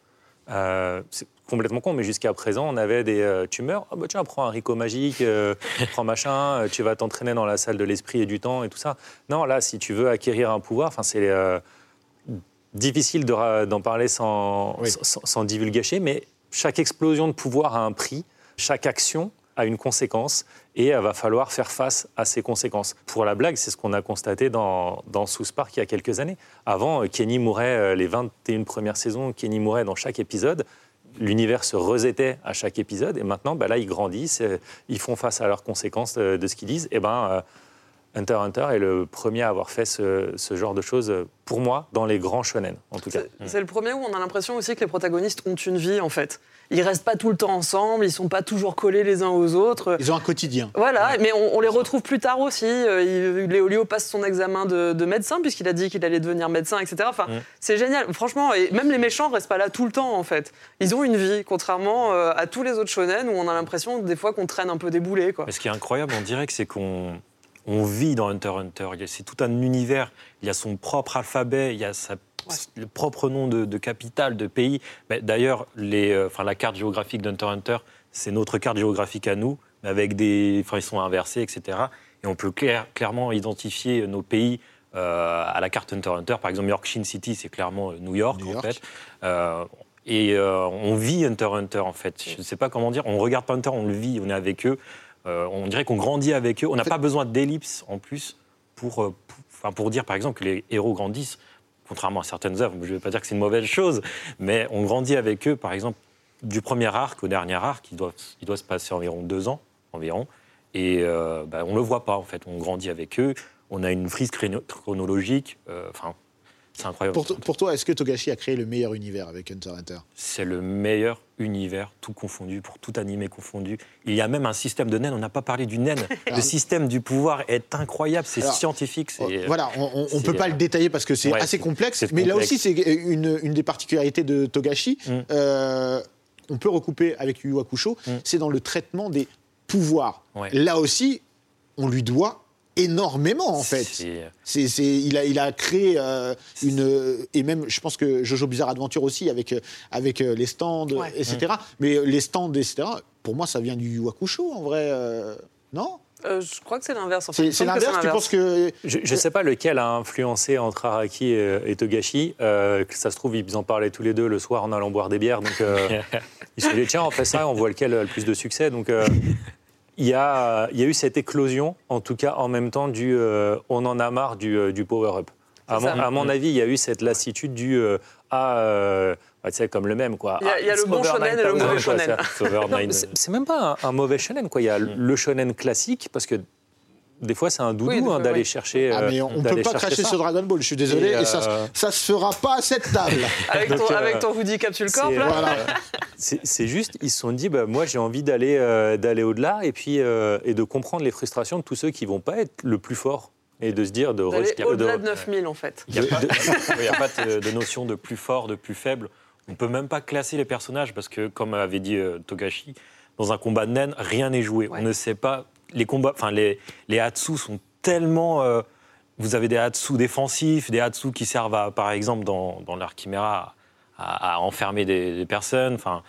Speaker 4: Euh, c'est complètement con, mais jusqu'à présent, on avait des euh, tu meurs, ah bah tiens, prends un rico magique, euh, prends machin, tu vas t'entraîner dans la salle de l'esprit et du temps et tout ça. Non, là, si tu veux acquérir un pouvoir, c'est difficile de d'en parler sans,
Speaker 2: Oui.
Speaker 4: sans, sans divulgacher, mais chaque explosion de pouvoir a un prix, chaque action a une conséquence et il va falloir faire face à ces conséquences. Pour la blague, c'est ce qu'on a constaté dans, dans South Park il y a quelques années. Avant, euh, Kenny mourait euh, les 21 premières saisons, Kenny mourait dans chaque épisode. L'univers se resetait à chaque épisode et maintenant, bah là, ils grandissent, euh, ils font face à leurs conséquences euh, de ce qu'ils disent. Et ben, euh, Hunter x Hunter est le premier à avoir fait ce, ce genre de choses, pour moi, dans les grands shonen, en tout cas.
Speaker 3: C'est le premier où on a l'impression aussi que les protagonistes ont une vie en fait. Ils restent pas tout le temps ensemble, ils sont pas toujours collés les uns aux autres.
Speaker 2: Ils ont un quotidien.
Speaker 3: Voilà, mais on, on les retrouve plus tard aussi. Euh, il- Léolio passe son examen de, de médecin puisqu'il a dit qu'il allait devenir médecin, etc. Enfin,
Speaker 5: Mm.
Speaker 3: c'est génial. Franchement, et même les méchants restent pas là tout le temps en fait. Ils ont une vie, contrairement euh, à tous les autres shonen où on a l'impression des fois qu'on traîne un peu des boulets. Quoi.
Speaker 5: Mais ce qui est incroyable en direct, c'est qu'on on vit dans Hunter x Hunter. C'est tout un univers. Il y a son propre alphabet, il y a sa- le propre nom de, de capitale, de pays. Mais D'ailleurs, euh, la carte géographique d'Hunter x Hunter, c'est notre carte géographique à nous, mais avec des. Enfin, ils sont inversés, etc. Et on peut clair- clairement identifier nos pays. euh, à la carte Hunter x Hunter, par exemple, Yorkshire City, c'est clairement euh, New York,
Speaker 2: New
Speaker 5: en
Speaker 2: York.
Speaker 5: fait. Euh, et euh, on vit Hunter x Hunter, en fait. Je ne sais pas comment dire. On regarde pas Hunter, on le vit, on est avec eux. Euh, on dirait qu'on grandit avec eux. On n'a pas besoin d'ellipse en plus pour, euh, pour, enfin, pour dire, par exemple, que les héros grandissent. Contrairement à certaines œuvres, je ne vais pas dire que c'est une mauvaise chose, mais on grandit avec eux, par exemple, du premier arc au dernier arc, il doit, il doit se passer environ deux ans, environ, et euh, bah, on ne le voit pas, en fait. On grandit avec eux, on a une frise chrono- chronologique, euh, enfin, c'est incroyable.
Speaker 2: Pour, to- pour toi, est-ce que Togashi a créé le meilleur univers avec Hunter x Hunter?
Speaker 5: C'est le meilleur univers, tout confondu, pour tout animé confondu. Il y a même un système de naine, on n'a pas parlé du naine. le système du pouvoir est incroyable, c'est scientifique. c'est-
Speaker 2: Voilà, on ne peut pas le détailler parce que c'est
Speaker 5: Ouais,
Speaker 2: assez complexe. Mais là aussi, c'est une, une des particularités de Togashi.
Speaker 5: Mm.
Speaker 2: Euh, on peut recouper avec Yu Yu Hakusho.
Speaker 5: Mm.
Speaker 2: C'est dans le traitement des pouvoirs.
Speaker 5: Ouais.
Speaker 2: Là aussi, on lui doit énormément en fait.
Speaker 5: c'est-
Speaker 2: C'est, c'est- il, a, il a créé euh, une. Et même, je pense que Jojo Bizarre Adventure aussi, avec, euh, avec euh, les stands,
Speaker 3: Ouais.
Speaker 2: etc. Mais euh, les stands, etc., pour moi, ça vient du Hakusho, en vrai. euh. Non?
Speaker 3: Euh, je crois que c'est l'inverse. en fait.
Speaker 2: C'est l'inverse Tu penses que.
Speaker 4: Je ne sais pas lequel a influencé entre Araki et, et Togashi. Euh, que ça se trouve, ils en parlaient tous les deux le soir en allant boire des bières. Donc, euh, ils se dit, tiens, on fait ça, on voit lequel a le plus de succès. Donc, euh, il y, a, il y a eu cette éclosion, en tout cas en même temps, du euh, on en a marre du, euh, du power-up. À, mon- à mon avis, il y a eu cette lassitude du euh, ah, euh, bah, tu sais, comme le même. Quoi.
Speaker 3: Il y a- il y a
Speaker 4: Ah,
Speaker 3: le bon shonen et le
Speaker 4: 9000,
Speaker 3: mauvais shonen.
Speaker 5: C'est
Speaker 4: même pas un, un mauvais shonen. Quoi. Il y a le shonen classique, parce que des fois, c'est un doudou
Speaker 3: Oui,
Speaker 4: hein, d'aller
Speaker 3: oui.
Speaker 4: chercher.
Speaker 2: Ah,
Speaker 4: euh,
Speaker 2: mais on ne peut pas cracher sur Dragon Ball, je suis désolé, et,
Speaker 4: Et,
Speaker 2: ça,
Speaker 4: euh,
Speaker 2: ça se fera pas à cette table.
Speaker 3: Avec,
Speaker 4: Donc,
Speaker 3: ton,
Speaker 4: euh,
Speaker 3: avec ton hoodie Capsule Corp,
Speaker 4: c'est-
Speaker 3: là
Speaker 2: voilà.
Speaker 4: C'est juste, ils se sont dit, bah, moi j'ai envie d'aller euh, d'aller au-delà et puis euh, et de comprendre les frustrations de tous ceux qui vont pas être le plus fort et de se dire de
Speaker 3: au-delà
Speaker 4: de-
Speaker 3: de 9000, en fait.
Speaker 5: Il n'y a, pas- il y a pas de, de notion de plus fort, de plus faible. On ne peut même pas classer les personnages parce que, comme avait dit euh, Togashi, dans un combat de naine, rien n'est joué.
Speaker 3: Ouais.
Speaker 5: On ne sait pas. Les combats, enfin les, les Hatsu sont tellement. euh, vous avez des Hatsu défensifs, des Hatsu qui servent, à, par exemple, dans, dans l'art Chimera, à, à enfermer des, des personnes. Enfin,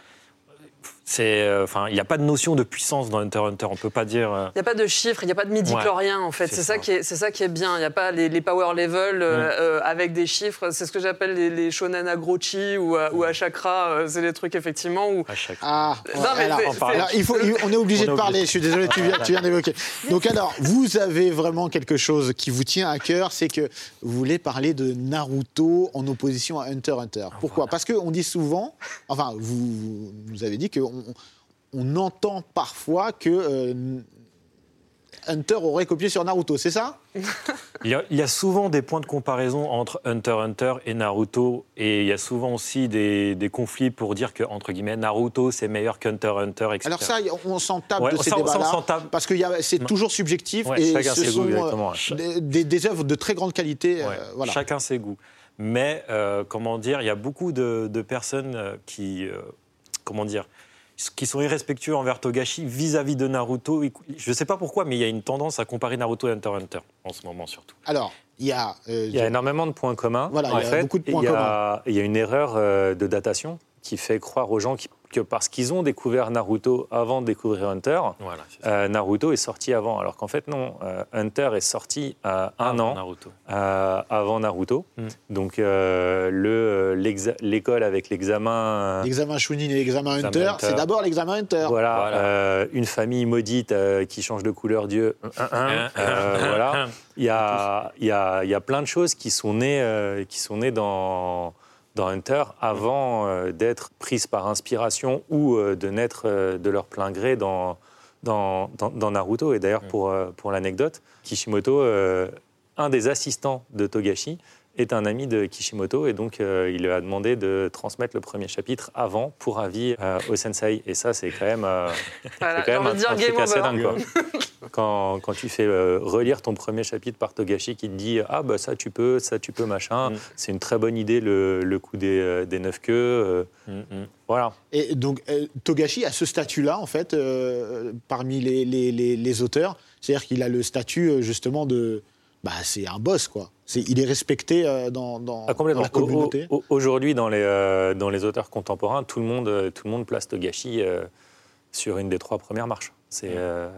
Speaker 5: c'est, euh, il n'y a pas de notion de puissance dans Hunter x Hunter. On peut pas dire. euh,
Speaker 3: Il n'y a pas de chiffres, il n'y a pas de midi-chlorien en fait.
Speaker 5: c'est
Speaker 3: ça.
Speaker 5: ça.
Speaker 3: qui est, c'est ça qui est bien. Il n'y a pas les, les power level euh, euh, avec des chiffres. C'est ce que j'appelle les, les shonen à ou à, ou à chakra. c'est des trucs effectivement où.
Speaker 2: Ah,
Speaker 3: Non, mais
Speaker 2: alors,
Speaker 3: c'est-
Speaker 2: alors, il faut, il- on est obligé
Speaker 5: On
Speaker 2: de parler,
Speaker 5: obligé.
Speaker 2: je suis désolé, tu viens, tu viens d'évoquer. Donc alors, vous avez vraiment quelque chose qui vous tient à cœur, c'est que vous voulez parler de Naruto en opposition à Hunter x Hunter. Pourquoi? Parce qu'on dit souvent, enfin, vous, vous nous avez dit qu'on on entend parfois que euh, Hunter aurait copié sur Naruto, c'est ça?
Speaker 5: Il y, a, il y a souvent des points de comparaison entre Hunter Hunter et Naruto, et il y a souvent aussi des, des conflits pour dire que, entre guillemets, Naruto c'est meilleur qu'Hunter Hunter, etc.
Speaker 2: Alors ça, on s'en tape
Speaker 5: Ouais,
Speaker 2: de ces débats-là, parce que c'est toujours subjectif
Speaker 5: Ouais,
Speaker 2: et
Speaker 5: chacun
Speaker 2: ce
Speaker 5: ses
Speaker 2: sont
Speaker 5: goûts,
Speaker 2: euh,
Speaker 5: exactement.
Speaker 2: des, œuvres de très grande qualité. euh, voilà.
Speaker 5: Chacun ses goûts. Mais, euh, comment dire, il y a beaucoup de, de personnes qui, comment dire, qui sont irrespectueux envers Togashi vis-à-vis de Naruto. Je ne sais pas pourquoi, mais il y a une tendance à comparer Naruto et Hunter x Hunter en ce moment surtout.
Speaker 2: Alors, il y a, euh,
Speaker 4: Il y a énormément de points communs.
Speaker 2: Voilà,
Speaker 4: en
Speaker 2: il y a
Speaker 4: fait,
Speaker 2: beaucoup de points
Speaker 4: il y a- Il y a une erreur euh, de datation qui fait croire aux gens qui- que parce qu'ils ont découvert Naruto avant de découvrir Hunter,
Speaker 5: Voilà,
Speaker 4: euh, Naruto est sorti avant. Alors qu'en fait, non. Euh, Hunter est sorti euh, un
Speaker 5: Avant
Speaker 4: an
Speaker 5: Naruto.
Speaker 4: euh, avant Naruto.
Speaker 5: Mm.
Speaker 4: Donc euh, le, l'école avec l'examen.
Speaker 2: l'examen Chunin et l'examen
Speaker 4: Examen
Speaker 2: Hunter,
Speaker 4: Hunter.
Speaker 2: c'est d'abord l'examen Hunter.
Speaker 4: Voilà,
Speaker 5: Voilà.
Speaker 4: euh, une famille maudite euh, qui change de couleur Dieu. Euh, voilà. Il y a, il y, a, il y a plein de choses qui sont nées, euh, qui sont nées dans, dans Hunter avant euh, d'être prises par inspiration ou euh, de naître euh, de leur plein gré dans, dans, dans, dans Naruto. Et d'ailleurs, pour, pour l'anecdote, Kishimoto, un des assistants de Togashi, est un ami de Kishimoto et donc euh, il lui a demandé de transmettre le premier chapitre avant pour avis euh, au sensei. Et ça, c'est quand même, euh,
Speaker 3: Voilà,
Speaker 4: quand même
Speaker 3: dire
Speaker 4: un, un truc assez dingue. Quoi. quand, quand tu fais euh, relire ton premier chapitre par Togashi qui te dit Ah, bah ça tu peux, ça tu peux, machin,
Speaker 5: Mm.
Speaker 4: c'est une très bonne idée le, le coup des, des neuf queues. euh,
Speaker 5: Mm, mm.
Speaker 4: voilà.
Speaker 2: Et donc, euh, Togashi a ce statut-là, en fait, euh, parmi les, les- les- les auteurs. C'est-à-dire qu'il a le statut, justement, de. Bah, c'est un boss, quoi. Il est respecté euh, dans, dans-
Speaker 4: Ah,
Speaker 2: dans la communauté.
Speaker 4: Au- au- Aujourd'hui, dans les, euh, dans les auteurs contemporains, tout le monde, euh, tout le monde place Togashi euh, sur une des trois premières marches. C'est. euh,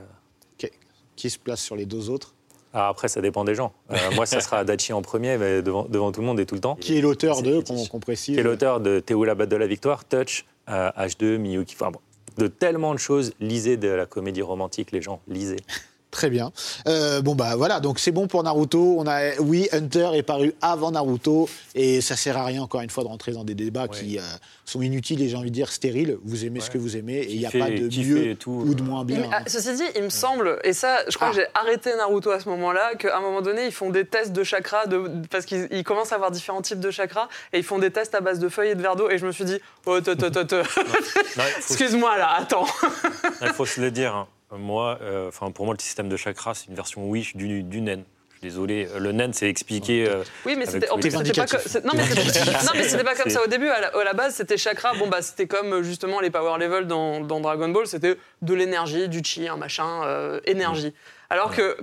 Speaker 2: Qui se place sur les deux autres?
Speaker 4: Ah, après, ça dépend des gens. Moi, ça sera Adachi en premier, mais devant, devant tout le monde et tout le temps.
Speaker 2: Qui est l'auteur de, qu'on, précise?
Speaker 4: Qui est l'auteur de Théo la batte de la victoire, Touch, euh, H2, Miyuki, enfin bon, de tellement de choses. Lisez de la comédie romantique, les gens, lisez.
Speaker 2: Très bien. Euh, bon, bah voilà, donc c'est bon pour Naruto. On a, oui, Hunter est paru avant Naruto et ça sert à rien, encore une fois, de rentrer dans des débats qui euh, sont inutiles et j'ai envie de dire stériles. Vous aimez ce que vous aimez et il n'y a pas de mieux
Speaker 5: et tout,
Speaker 2: ou de
Speaker 5: euh.
Speaker 2: moins bien.
Speaker 3: ah, ceci dit, il me semble, et ça, je crois
Speaker 2: Ah.
Speaker 3: que j'ai arrêté Naruto à ce moment-là, qu'à un moment donné, ils font des tests de chakras, de, parce qu'ils ils commencent à avoir différents types de chakras, et ils font des tests à base de feuilles et de verre d'eau, et je me suis dit, oh, te, te, te, te.
Speaker 5: Non, il faut-
Speaker 3: excuse-moi là, attends.
Speaker 5: Il faut se le dire. Moi, euh, enfin, pour moi, le système de chakra, c'est une version Wish du, du suis désolé. Euh, Le NEN, c'est expliqué. euh,
Speaker 3: Oui, mais c'était
Speaker 5: tous
Speaker 3: en
Speaker 5: les-
Speaker 3: plus, c'était pas comme- non, mais c'était- pas ça au début. À la, à la base, c'était chakra. Bon, bah, c'était comme euh, justement les power level dans, dans Dragon Ball. C'était de l'énergie, du chi, un machin, euh, énergie. Alors que,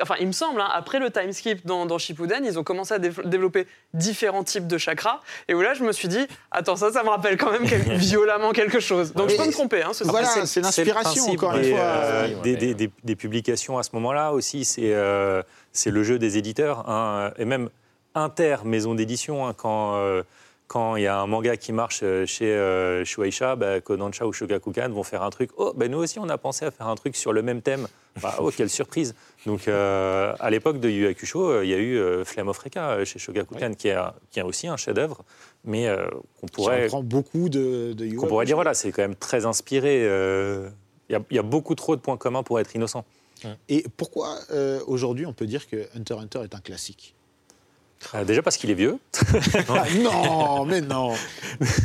Speaker 3: enfin, il me semble, hein, après le time skip dans, dans Shippuden, ils ont commencé à dév- développer différents types de chakras. Et où là, je me suis dit, attends, ça, ça me rappelle quand même quel- violemment quelque chose. Donc je peux me tromper. Hein,
Speaker 2: Voilà, c'est l'inspiration, encore une
Speaker 4: des,
Speaker 2: fois.
Speaker 4: euh, des,
Speaker 5: ouais.
Speaker 4: des- des- des publications à ce moment-là aussi, c'est euh, le jeu des éditeurs, hein, et même inter maison d'édition, hein, quand euh, quand il y a un manga qui marche euh, chez euh, Shueisha, bah, Kodansha ou Shogakukan vont faire un truc. Oh, ben nous aussi on a pensé à faire un truc sur le même thème. Bah, oh, quelle surprise Donc euh, à l'époque de Yu Hakusho, euh, il y a eu euh, Flame of Reka chez Shogakukan, qui, est, qui est aussi un chef-d'œuvre, mais qu'on
Speaker 2: Qui
Speaker 4: pourrait
Speaker 2: en prend beaucoup de, de
Speaker 4: qu'on pourrait dire, voilà, c'est quand même très inspiré. Il y, y a beaucoup trop de points communs pour être innocent.
Speaker 2: Et pourquoi aujourd'hui on peut dire que Hunter x Hunter est un classique?
Speaker 4: Euh, déjà parce qu'il est vieux.
Speaker 2: Ah, Non, mais non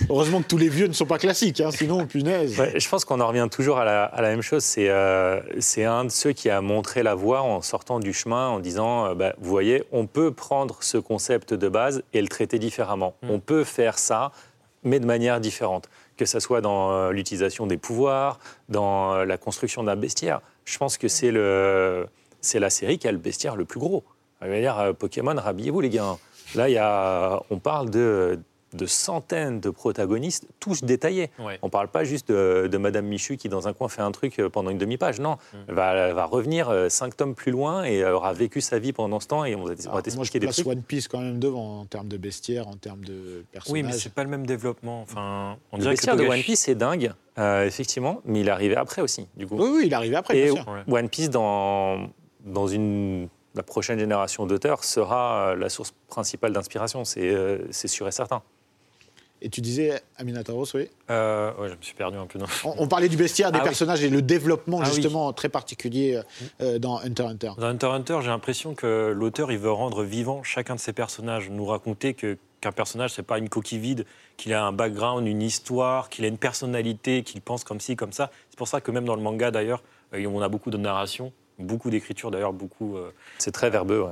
Speaker 2: Heureusement que tous les vieux ne sont pas classiques, hein, sinon, punaise.
Speaker 4: Ouais, je pense qu'on en revient toujours à la, à la même chose. C'est euh, c'est un de ceux qui a montré la voie en sortant du chemin, en disant, euh, bah, vous voyez, on peut prendre ce concept de base et le traiter différemment. On peut faire ça, mais de manière différente. Que ce soit dans euh, l'utilisation des pouvoirs, dans euh, la construction d'un bestiaire. Je pense que c'est la série qui a le bestiaire le plus gros. Je veux dire, euh, Pokémon, rhabillez-vous les gars. Là, il y a, on parle de, de centaines de protagonistes, tous détaillés.
Speaker 5: Ouais.
Speaker 4: On ne parle pas juste de, de Madame Michu qui, dans un coin, fait un truc euh, pendant une demi-page. Non,
Speaker 5: Mm.
Speaker 4: elle va, elle va revenir euh, cinq tomes plus loin et aura vécu sa vie pendant ce temps et on va, on va
Speaker 2: je
Speaker 4: t'expliquer des trucs.
Speaker 2: One Piece quand même devant en termes de bestiaire, en termes de personnages.
Speaker 5: Oui, mais c'est pas le même développement. Enfin, on
Speaker 4: Le
Speaker 5: que
Speaker 4: bestiaire de One Piece est dingue, euh, effectivement, mais il est arrivé après aussi, du coup.
Speaker 2: Oui, oui, il est arrivé après,
Speaker 4: et
Speaker 2: bien sûr.
Speaker 4: One Piece, dans, dans une, la prochaine génération d'auteurs, sera euh, la source principale d'inspiration, c'est euh, c'est sûr et certain.
Speaker 2: Et tu disais, Aminatos, oui?
Speaker 5: Euh, ouais, je me suis perdu un peu.
Speaker 2: on, on parlait du bestiaire, des
Speaker 5: Ah oui.
Speaker 2: personnages et le développement
Speaker 5: Ah oui.
Speaker 2: justement très particulier euh, dans Hunter Hunter.
Speaker 5: Dans Hunter Hunter, j'ai l'impression que l'auteur, il veut rendre vivant chacun de ses personnages, nous raconter que qu'un personnage, c'est pas une coquille vide, qu'il a un background, une histoire, qu'il a une personnalité, qu'il pense comme ci, comme ça. C'est pour ça que même dans le manga, d'ailleurs, on a beaucoup de narration, beaucoup d'écriture, d'ailleurs, beaucoup. euh,
Speaker 4: C'est très verbeux.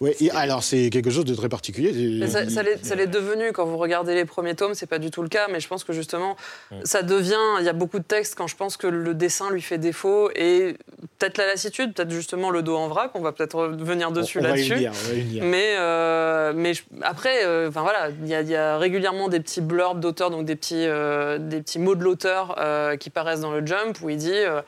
Speaker 4: ouais.
Speaker 2: Et alors c'est quelque chose de très particulier.
Speaker 3: Mais ça, ça l'est ça l'est devenu quand vous regardez les premiers tomes, c'est pas du tout le cas, mais je pense que justement,
Speaker 5: Mm.
Speaker 3: ça devient. Il y a beaucoup de textes quand je pense que le dessin lui fait défaut et peut-être la lassitude, peut-être justement le dos en vrac, on va peut-être revenir dessus
Speaker 2: on va y
Speaker 3: là-dessus. Mais, euh, mais je- après, euh, enfin voilà, il y, a- il y a régulièrement des petits blurbs d'auteur, donc des petits, euh, des petits mots de l'auteur euh, qui paraissent dans le Jump où il dit euh,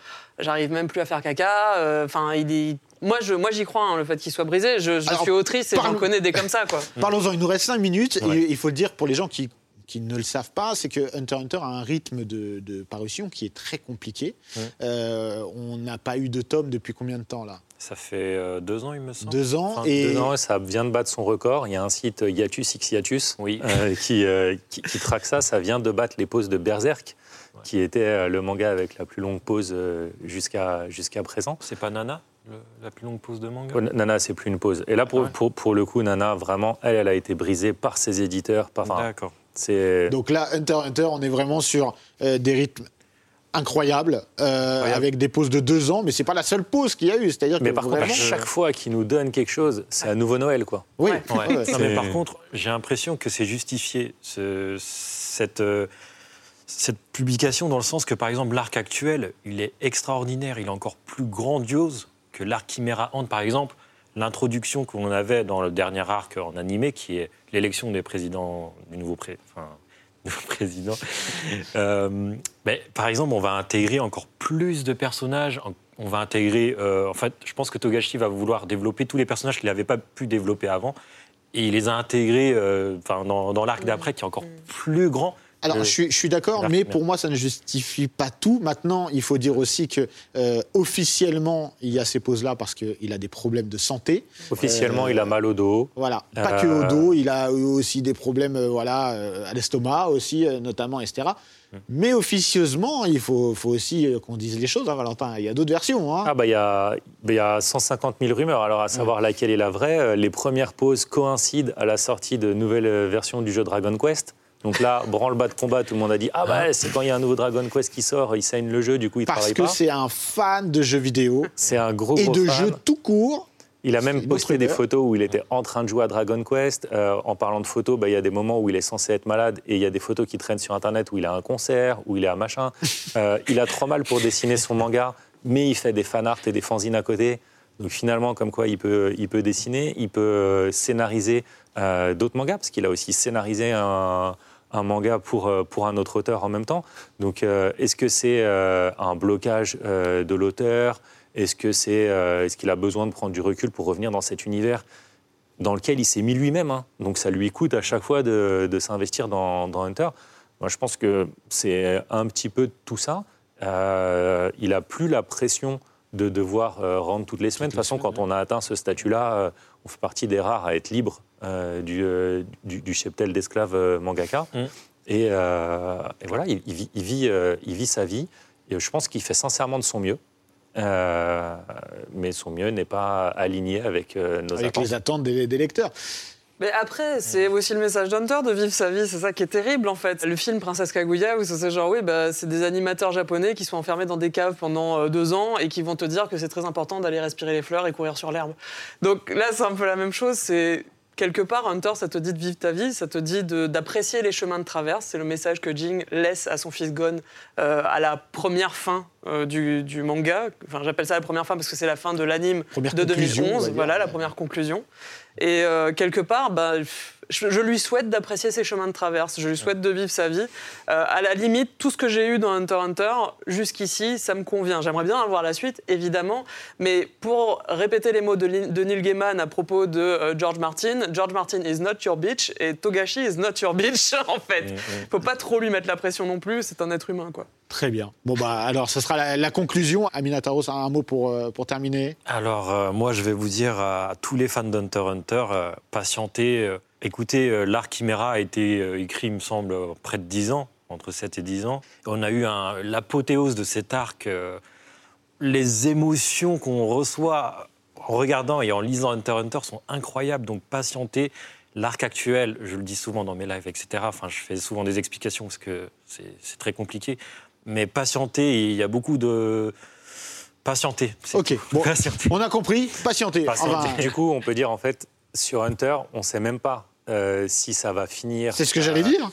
Speaker 3: j'arrive même plus à faire caca. euh, Enfin, il dit. Moi, je, moi, j'y crois, hein, le fait qu'il soit brisé. Je, je
Speaker 2: Alors,
Speaker 3: suis autrice et j'en connais des comme ça, quoi.
Speaker 2: Parlons-en, il nous reste 5 minutes.
Speaker 5: Ouais.
Speaker 2: Et il faut le dire pour les gens qui, qui ne le savent pas, c'est que Hunter x Hunter a un rythme de, de parution qui est très compliqué.
Speaker 5: Ouais.
Speaker 2: Euh, on n'a pas eu de tome depuis combien de temps là?
Speaker 5: Ça fait euh, deux ans, il me semble.
Speaker 2: Deux ans.
Speaker 5: Enfin,
Speaker 2: et
Speaker 4: Deux ans, ça vient de battre son record. Il y a un site Hiatus X Hiatus
Speaker 5: Oui.
Speaker 4: euh, qui, euh, qui, qui traque ça. Ça vient de battre les pauses de Berserk, qui était euh, le manga avec la plus longue pause euh, jusqu'à jusqu'à présent.
Speaker 5: C'est pas Nana, le- la plus longue pause de manga?
Speaker 4: Oh, Nana, c'est plus une pause. Et là, pour,
Speaker 5: Ah ouais.
Speaker 4: pour, pour le coup, Nana, vraiment, elle, elle a été brisée par ses éditeurs. Par,
Speaker 5: D'accord.
Speaker 4: c'est
Speaker 2: donc là, Hunter x Hunter, on est vraiment sur euh, des rythmes incroyables, euh,
Speaker 5: Incroyable.
Speaker 2: avec des pauses de deux ans, mais c'est pas la seule pause qu'il y a eu. C'est-à-dire que
Speaker 4: Mais par contre, à chaque fois qu'il nous donne quelque chose, c'est à nouveau Noël, quoi.
Speaker 2: oui,
Speaker 3: Ouais.
Speaker 5: Ouais. Non, mais par contre, j'ai l'impression que c'est justifié, ce- cette, euh, cette publication, dans le sens que, par exemple, l'arc actuel, il est extraordinaire, il est encore plus grandiose que l'arc Chimera Ant, par exemple. L'introduction qu'on avait dans le dernier arc en animé, qui est l'élection des présidents, du nouveau, pré- enfin, nouveau président. Euh, ben, par exemple, on va intégrer encore plus de personnages. On va intégrer. euh, en fait, je pense que Togashi va vouloir développer tous les personnages qu'il n'avait pas pu développer avant. Et il les a intégrés euh, dans, dans l'arc d'après, qui est encore plus grand.
Speaker 2: Alors,
Speaker 5: Euh,
Speaker 2: je suis, je suis d'accord, mais pour moi, ça ne justifie pas tout. Maintenant, il faut dire aussi que euh, officiellement, il y a ces pauses-là parce qu'il a des problèmes de santé.
Speaker 4: Officiellement,
Speaker 2: Euh,
Speaker 4: il a mal au dos.
Speaker 2: Voilà, pas que au dos, il a eu aussi des problèmes voilà, à l'estomac aussi, notamment, etc.
Speaker 5: Hum.
Speaker 2: Mais officieusement, il faut, faut aussi qu'on dise les choses, hein, Valentin. Il y a d'autres versions. Hein.
Speaker 4: Ah bah il y a, bah, il y a 150 000 rumeurs. Alors à savoir laquelle est la vraie, les premières pauses coïncident à la sortie de nouvelles versions du jeu Dragon Quest. Donc là, branle-bas de combat, tout le monde a dit Ah bah c'est quand il y a un nouveau Dragon Quest qui sort, il saigne le jeu, du coup il
Speaker 2: parce
Speaker 4: travaille
Speaker 2: que
Speaker 4: pas.
Speaker 2: c'est un fan de jeux vidéo
Speaker 4: C'est un gros
Speaker 2: et
Speaker 4: gros
Speaker 2: de
Speaker 4: fan.
Speaker 2: jeux tout court.
Speaker 4: Il a même posté des photos où il était en train de jouer à Dragon Quest. Euh, en parlant de photos, bah, il y a des moments où il est censé être malade et il y a des photos qui traînent sur Internet où il a un concert, où il est à machin. Euh, il a trop mal pour dessiner son manga, mais il fait des fanarts et des fanzines à côté. Donc finalement, comme quoi il peut, il peut dessiner, il peut scénariser d'autres mangas, parce qu'il a aussi scénarisé un, un manga pour, pour un autre auteur en même temps. Donc est-ce que c'est un blocage de l'auteur? Est-ce que c'est est-ce qu'il a besoin de prendre du recul pour revenir dans cet univers dans lequel il s'est mis lui-même. Hein? Donc ça lui coûte à chaque fois de, s'investir dans, Hunter. Moi, je pense que c'est un petit peu tout ça. Euh, il n'a plus la pression de devoir euh, rendre toutes les semaines. De toute façon, quand on a atteint ce statut-là, euh, on fait partie des rares à être libre du, du, cheptel d'esclaves mangaka. Mm. Et, voilà, il, vit, il, vit, il, vit, sa vie. Et je pense qu'il fait sincèrement de son mieux. Euh, mais son mieux n'est pas aligné avec euh, nos
Speaker 2: avec
Speaker 4: attentes.
Speaker 2: les attentes des, lecteurs.
Speaker 3: Mais après, c'est aussi le message d'Hunter de vivre sa vie, c'est ça qui est terrible en fait. Le film Princesse Kaguya, où c'est genre, oui, bah, c'est des animateurs japonais qui sont enfermés dans des caves pendant euh, deux ans et qui vont te dire que c'est très important d'aller respirer les fleurs et courir sur l'herbe. Donc là, c'est un peu la même chose, c'est quelque part, Hunter, ça te dit de vivre ta vie, ça te dit d'apprécier les chemins de traverse. C'est le message que Jing laisse à son fils Gon euh, à la première fin euh, du, manga. Enfin, j'appelle ça la première fin parce que c'est la fin de l'anime de 2011. Voilà, la première conclusion. Et euh, quelque part, bah, je, lui souhaite d'apprécier ses chemins de traverse, je lui souhaite de vivre sa vie. Euh, à la limite, tout ce que j'ai eu dans Hunter Hunter, jusqu'ici, ça me convient. J'aimerais bien avoir la suite, évidemment, mais pour répéter les mots de, Neil Gaiman à propos de euh, George Martin, George Martin is not your bitch et Togashi is not your bitch, en fait. Il mm, mm. Faut pas trop lui mettre la pression non plus, c'est un être humain, quoi.
Speaker 2: Très bien. Bon, bah, alors, ce sera la, conclusion. Amina Taros, un mot pour, euh, pour terminer
Speaker 5: Alors, moi, je vais vous dire à tous les fans d'Hunter Hunter, patientez Écoutez, l'Arc Chimera a été euh, écrit, il me semble, près de 10 ans, entre 7 et 10 ans. On a eu l'apothéose de cet arc. Euh, les émotions qu'on reçoit en regardant et en lisant Hunter Hunter sont incroyables, donc patientez. L'arc actuel, je le dis souvent dans mes lives, etc. Enfin, je fais souvent des explications parce que c'est très compliqué. Mais patientez, il y a beaucoup de. Patientez.
Speaker 2: Ok, bon, on a compris, patientez.
Speaker 4: Du coup, on peut dire en fait, sur Hunter, on ne sait même pas euh, si ça va finir.
Speaker 2: C'est ce que j'allais dire.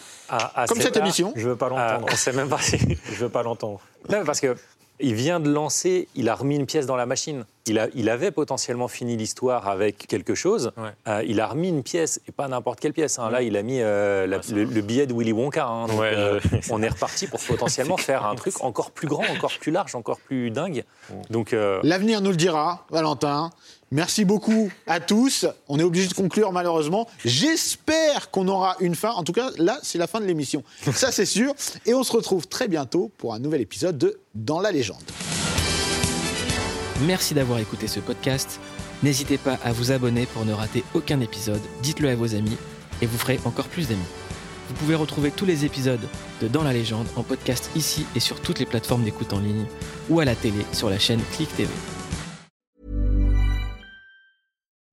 Speaker 2: Comme cette émission.
Speaker 5: Je veux pas l'entendre.
Speaker 4: on sait même pas si.
Speaker 5: je veux pas l'entendre.
Speaker 4: Non, parce que il vient de lancer, il a remis une pièce dans la machine. Il, a, il avait potentiellement fini l'histoire avec quelque chose. Euh, il a remis une pièce, et pas n'importe quelle pièce. Hein. Là, il a mis euh, le, billet de Willy Wonka. Hein. on est reparti pour potentiellement faire un truc encore plus grand, encore plus large, encore plus dingue.
Speaker 2: Donc L'avenir nous le dira, Valentin. Merci beaucoup à tous. On est obligé de conclure malheureusement. J'espère qu'on aura une fin. En tout cas, là, c'est la fin de l'émission. Ça, c'est sûr. Et on se retrouve très bientôt pour un nouvel épisode de Dans la légende.
Speaker 1: Merci d'avoir écouté ce podcast. N'hésitez pas à vous abonner pour ne rater aucun épisode. Dites-le à vos amis et vous ferez encore plus d'amis. Vous pouvez retrouver tous les épisodes de Dans la légende en podcast ici et sur toutes les plateformes d'écoute en ligne ou à la télé sur la chaîne Click TV.